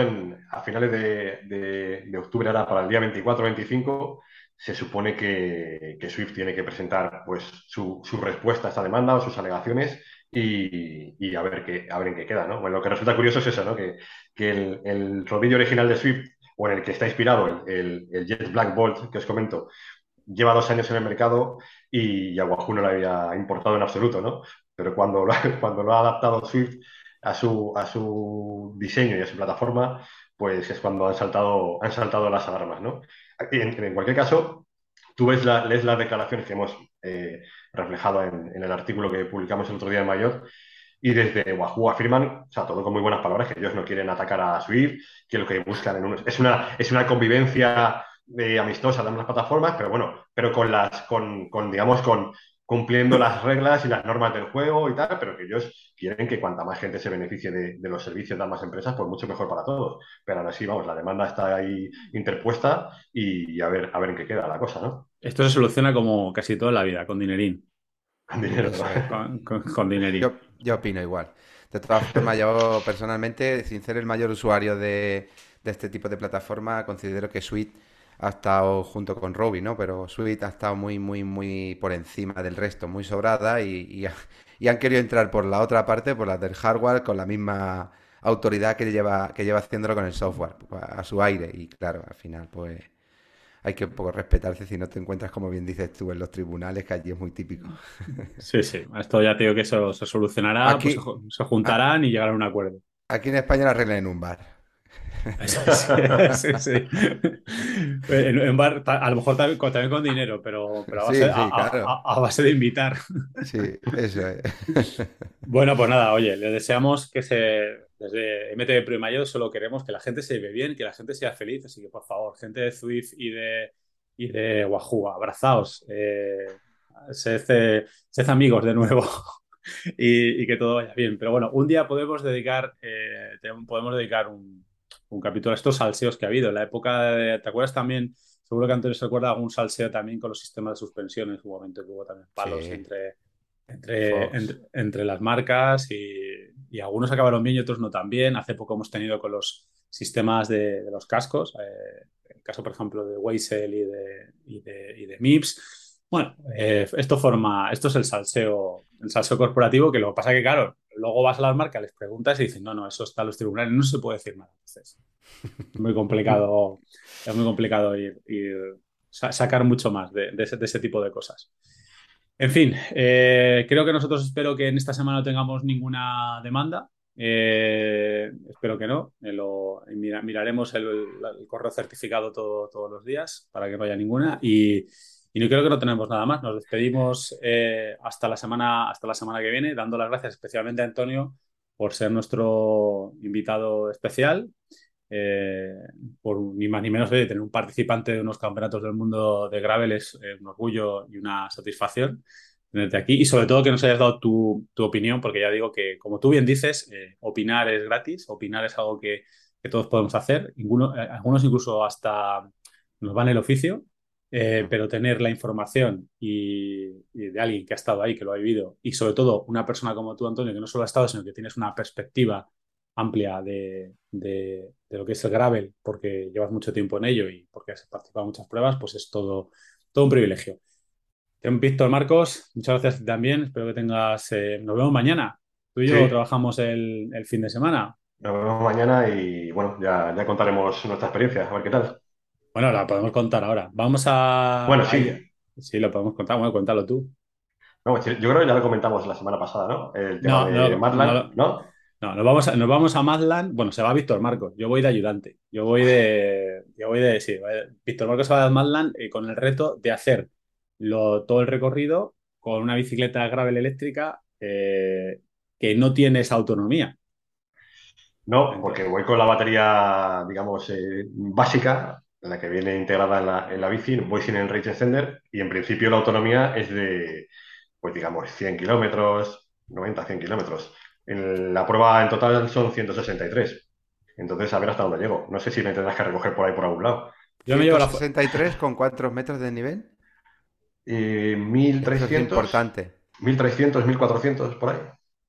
a finales de, octubre, ahora para el día 24-25, se supone que, Swift tiene que presentar pues, su, respuesta a esta demanda o sus alegaciones y, a, ver qué, a ver en qué queda. ¿no? Bueno, lo que resulta curioso es eso, ¿no? que, el, el, rodillo original de Swift o en el que está inspirado el, el, Jet Black Bolt que os comento, lleva dos años en el mercado y a Wahoo no lo había importado en absoluto, ¿no? Pero cuando lo, cuando lo ha adaptado Swift a su, a su diseño y a su plataforma, pues es cuando han saltado, han saltado las alarmas, ¿no? En, cualquier caso, tú ves la, lees las declaraciones que hemos eh, reflejado en, en, el artículo que publicamos el otro día en Mayor y desde Wahoo afirman, o sea, todo con muy buenas palabras, que ellos no quieren atacar a Swift, que lo que buscan en es, una, es una convivencia amistosa de ambas plataformas, pero bueno, pero con las, con, con, digamos, con cumpliendo las reglas y las normas del juego y tal, pero que ellos quieren que cuanta más gente se beneficie de, de los servicios de ambas empresas, pues mucho mejor para todos. Pero ahora sí, vamos, la demanda está ahí interpuesta y, a ver, a ver en qué queda la cosa, ¿no? Esto se soluciona como casi toda la vida, con dinerín. Con dinero. Con, con, dinerín. Yo opino igual. De todas formas, yo personalmente, sin ser el mayor usuario de, este tipo de plataforma, considero que Suite ha estado junto con Robi, ¿no? Pero Suite ha estado muy, muy, muy por encima del resto, muy sobrada y, han querido entrar por la otra parte, por la del hardware, con la misma autoridad que lleva, que lleva haciéndolo con el software, a su aire. Y claro, al final, pues hay que un poco respetarse si no te encuentras, como bien dices tú, en los tribunales, que allí es muy típico. Sí, sí, esto ya te digo que eso se solucionará, pues se, juntarán y llegarán a un acuerdo. Aquí en España la arreglan en un bar. Sí, sí, En, bar, a lo mejor también, con dinero, pero, a, base, de invitar. Sí, eso es. Bueno, pues nada, oye, le deseamos que se desde MTV Pro Mayo solo queremos que la gente se lleve bien, que la gente sea feliz, así que por favor, gente de Zwift y de, y de Wahoo, abrazaos, eh, sed, amigos de nuevo y, que todo vaya bien. Pero bueno, un día podemos dedicar, eh, podemos dedicar un, capítulo a estos salseos que ha habido. En la época de, ¿te acuerdas también? Seguro que antes se acuerda algún salseo también con los sistemas de suspensiones, un momento que hubo también palos entre, entre, entre, las marcas y, y algunos acabaron bien y otros no tan bien. Hace poco hemos tenido con los sistemas de, los cascos, eh, el caso, por ejemplo, de Weisel y de, y de, MIPS. Bueno, eh, esto forma, esto es el salseo, el salseo corporativo, que lo que pasa que, claro, luego vas a las marcas, les preguntas y dicen, no, no, eso está en los tribunales, no se puede decir nada. Es muy complicado, es muy complicado ir, sacar mucho más de ese tipo de cosas. En fin, eh, creo que nosotros espero que en esta semana no tengamos ninguna demanda. Eh, espero que no. Eh, lo, miraremos el, correo certificado todos los días para que no haya ninguna. Y, no creo que no tenemos nada más. Nos despedimos hasta, la semana, hasta la semana que viene, dando las gracias especialmente a Antonio por ser nuestro invitado especial eh, por ni más ni menos de tener un participante de unos campeonatos del mundo de gravel es eh, un orgullo y una satisfacción tenerte aquí. Y sobre todo que nos hayas dado tu, opinión, porque ya digo que, como tú bien dices, eh, opinar es gratis, opinar es algo que, todos podemos hacer, algunos incluso hasta nos van el oficio, pero tener la información y, de alguien que ha estado ahí, que lo ha vivido, y sobre todo una persona como tú, Antonio, que no solo ha estado, sino que tienes una perspectiva amplia de, lo que es el gravel, porque llevas mucho tiempo en ello y porque has participado en muchas pruebas, pues es todo, todo un privilegio. Víctor Marcos, muchas gracias también. Espero que tengas. Eh, nos vemos mañana. Tú y yo trabajamos el, fin de semana. Nos vemos mañana y bueno, ya, ya contaremos nuestra experiencia, a ver qué tal. Bueno, la podemos contar ahora. Vamos a. Bueno, sí. Sí, lo podemos contar. Bueno, cuéntalo tú. yo creo que ya lo comentamos la semana pasada, ¿no? El tema de Marland, ¿no? No, nos vamos a, nos vamos a. Bueno, se va Víctor Marcos. Yo voy de ayudante. Yo voy de. Yo voy de. Víctor Marcos se va a Madland eh, con el reto de hacer todo el recorrido con una bicicleta gravel eléctrica eh, que no tiene esa autonomía. No, porque voy con la batería, digamos, eh, básica, la que viene integrada en la, en la bici, voy sin el range extender y en principio la autonomía es de, pues digamos, 100 kilómetros, 90, 100 kilómetros. En la prueba en total son 163. Entonces, a ver hasta dónde llego. No sé si me tendrás que recoger por ahí por algún lado. Yo me llevo la 63 con cuántos metros de nivel. Eh, 1300. es importante. 1300, 1400, por ahí.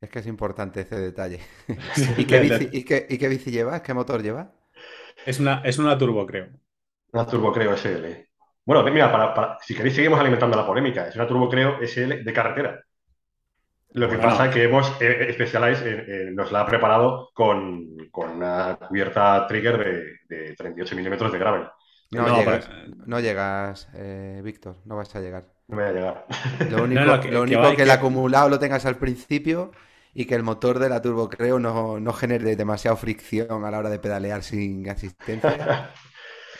Es que es importante ese detalle. ¿Y, qué bici, y, qué, ¿Y qué bici llevas? ¿Qué motor lleva? Es una, es una turbo, creo. Una turbo, creo, SL. Bueno, mira, para, si queréis seguimos alimentando la polémica. Es una turbo, creo, SL de carretera. Lo que pasa es que hemos, eh, Specialized eh, eh, nos la ha preparado con, con una cubierta trigger de, de 38 milímetros de gravel. No, no llegas, no llegas eh, Víctor, no vas a llegar. No voy a llegar. Lo único, no, que, lo único que, que, el acumulado lo tengas al principio y que el motor de la turbo creo no, no genere demasiada fricción a la hora de pedalear sin asistencia.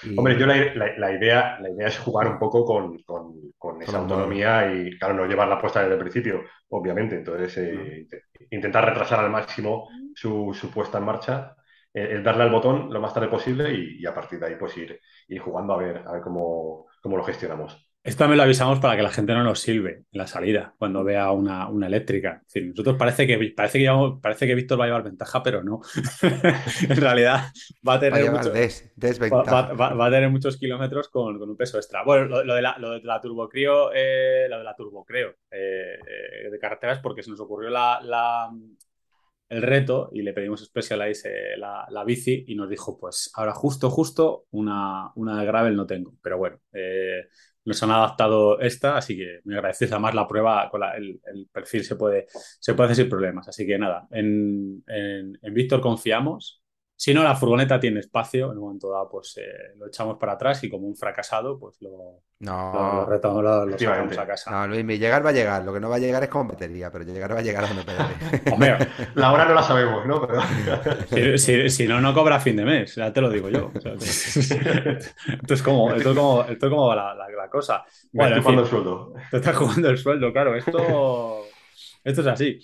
Y... Hombre, yo la, la, la, idea, la idea es jugar un poco con, con, con esa autonomía y, claro, no llevarla puesta desde el principio, obviamente. Entonces, eh, intentar retrasar al máximo su, su puesta en marcha, eh, darle al botón lo más tarde posible y, y, a partir de ahí, pues ir, ir jugando a ver, a ver cómo, cómo lo gestionamos. Esto también lo avisamos para que la gente no nos silbe en la salida cuando vea una, una eléctrica. Es decir, nosotros parece que, parece, que llevamos, parece que Víctor va a llevar ventaja, pero no. en realidad va a tener, va a, mucho, des, va, va, va, a tener muchos kilómetros con, con, un peso extra. Bueno, lo, lo de, la, lo de la turbocrío, eh, lo de la turbocreo eh, eh, de carreteras, porque se nos ocurrió la, la, el reto y le pedimos a Specialized eh, la, la, bici y nos dijo, pues ahora justo, justo una, una de gravel no tengo. Pero bueno, eh, nos han adaptado esta, así que me agradecéis además la prueba, con la, el, el, perfil se puede, se puede hacer sin problemas. Así que nada, en, en, en Víctor confiamos. Si no, la furgoneta tiene espacio, en un momento dado pues eh, lo echamos para atrás y como un fracasado pues lo, no, lo, lo, lo, lo sacamos a casa. No, Luis, llegar va a llegar, lo que no va a llegar es con batería, pero llegar va a llegar a donde pedale. Hombre, la hora no la sabemos, ¿no? Pero... si, si, si, no, no cobra fin de mes, ya te lo digo yo. O sea, esto, es como, esto es como, esto es como va la, la, la cosa. Bueno, estoy jugando el sueldo. Te estás jugando el sueldo, claro, esto, esto es así.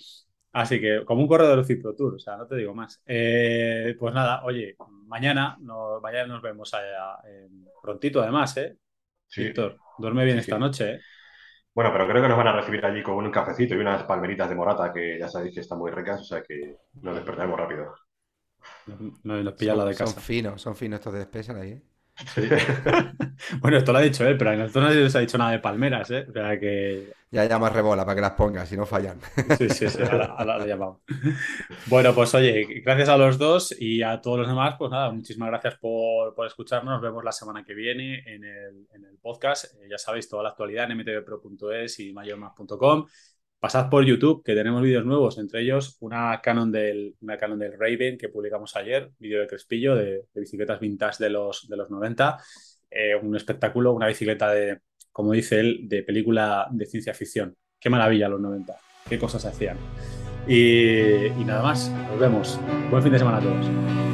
Así que, como un corredor Cipro Tour, o sea, no te digo más. Eh, pues nada, oye, mañana, no, mañana nos vemos allá, eh, prontito además, ¿eh? Sí. Víctor, duerme bien sí, esta sí. noche, ¿eh? Bueno, pero creo que nos van a recibir allí con un cafecito y unas palmeritas de morata que ya sabéis que están muy ricas, o sea que nos despertaremos rápido. No, nos pilla la de casa. Son finos, son finos estos de Special ahí, ¿eh? Sí. bueno, esto lo ha dicho él, pero a nosotros no se ha dicho nada de palmeras, ¿eh? O sea que. Ya llamas rebola para que las pongas, si no fallan. Sí, sí, sí, ahora, ahora lo llamamos. Bueno, pues oye, gracias a los dos y a todos los demás, pues nada, muchísimas gracias por, por escucharnos. Nos vemos la semana que viene en el, en el podcast. Eh, ya sabéis, toda la actualidad en mtvpro.es y mayormas.com. Pasad por YouTube, que tenemos vídeos nuevos, entre ellos una Canon del, una Canon del Raven que publicamos ayer, vídeo de Crespillo de, bicicletas vintage de los, de los 90. Eh, un espectáculo, una bicicleta de, como dice él, de película de ciencia ficción. Qué maravilla los 90, qué cosas hacían. Y, y nada más, nos vemos. Buen fin de semana a todos.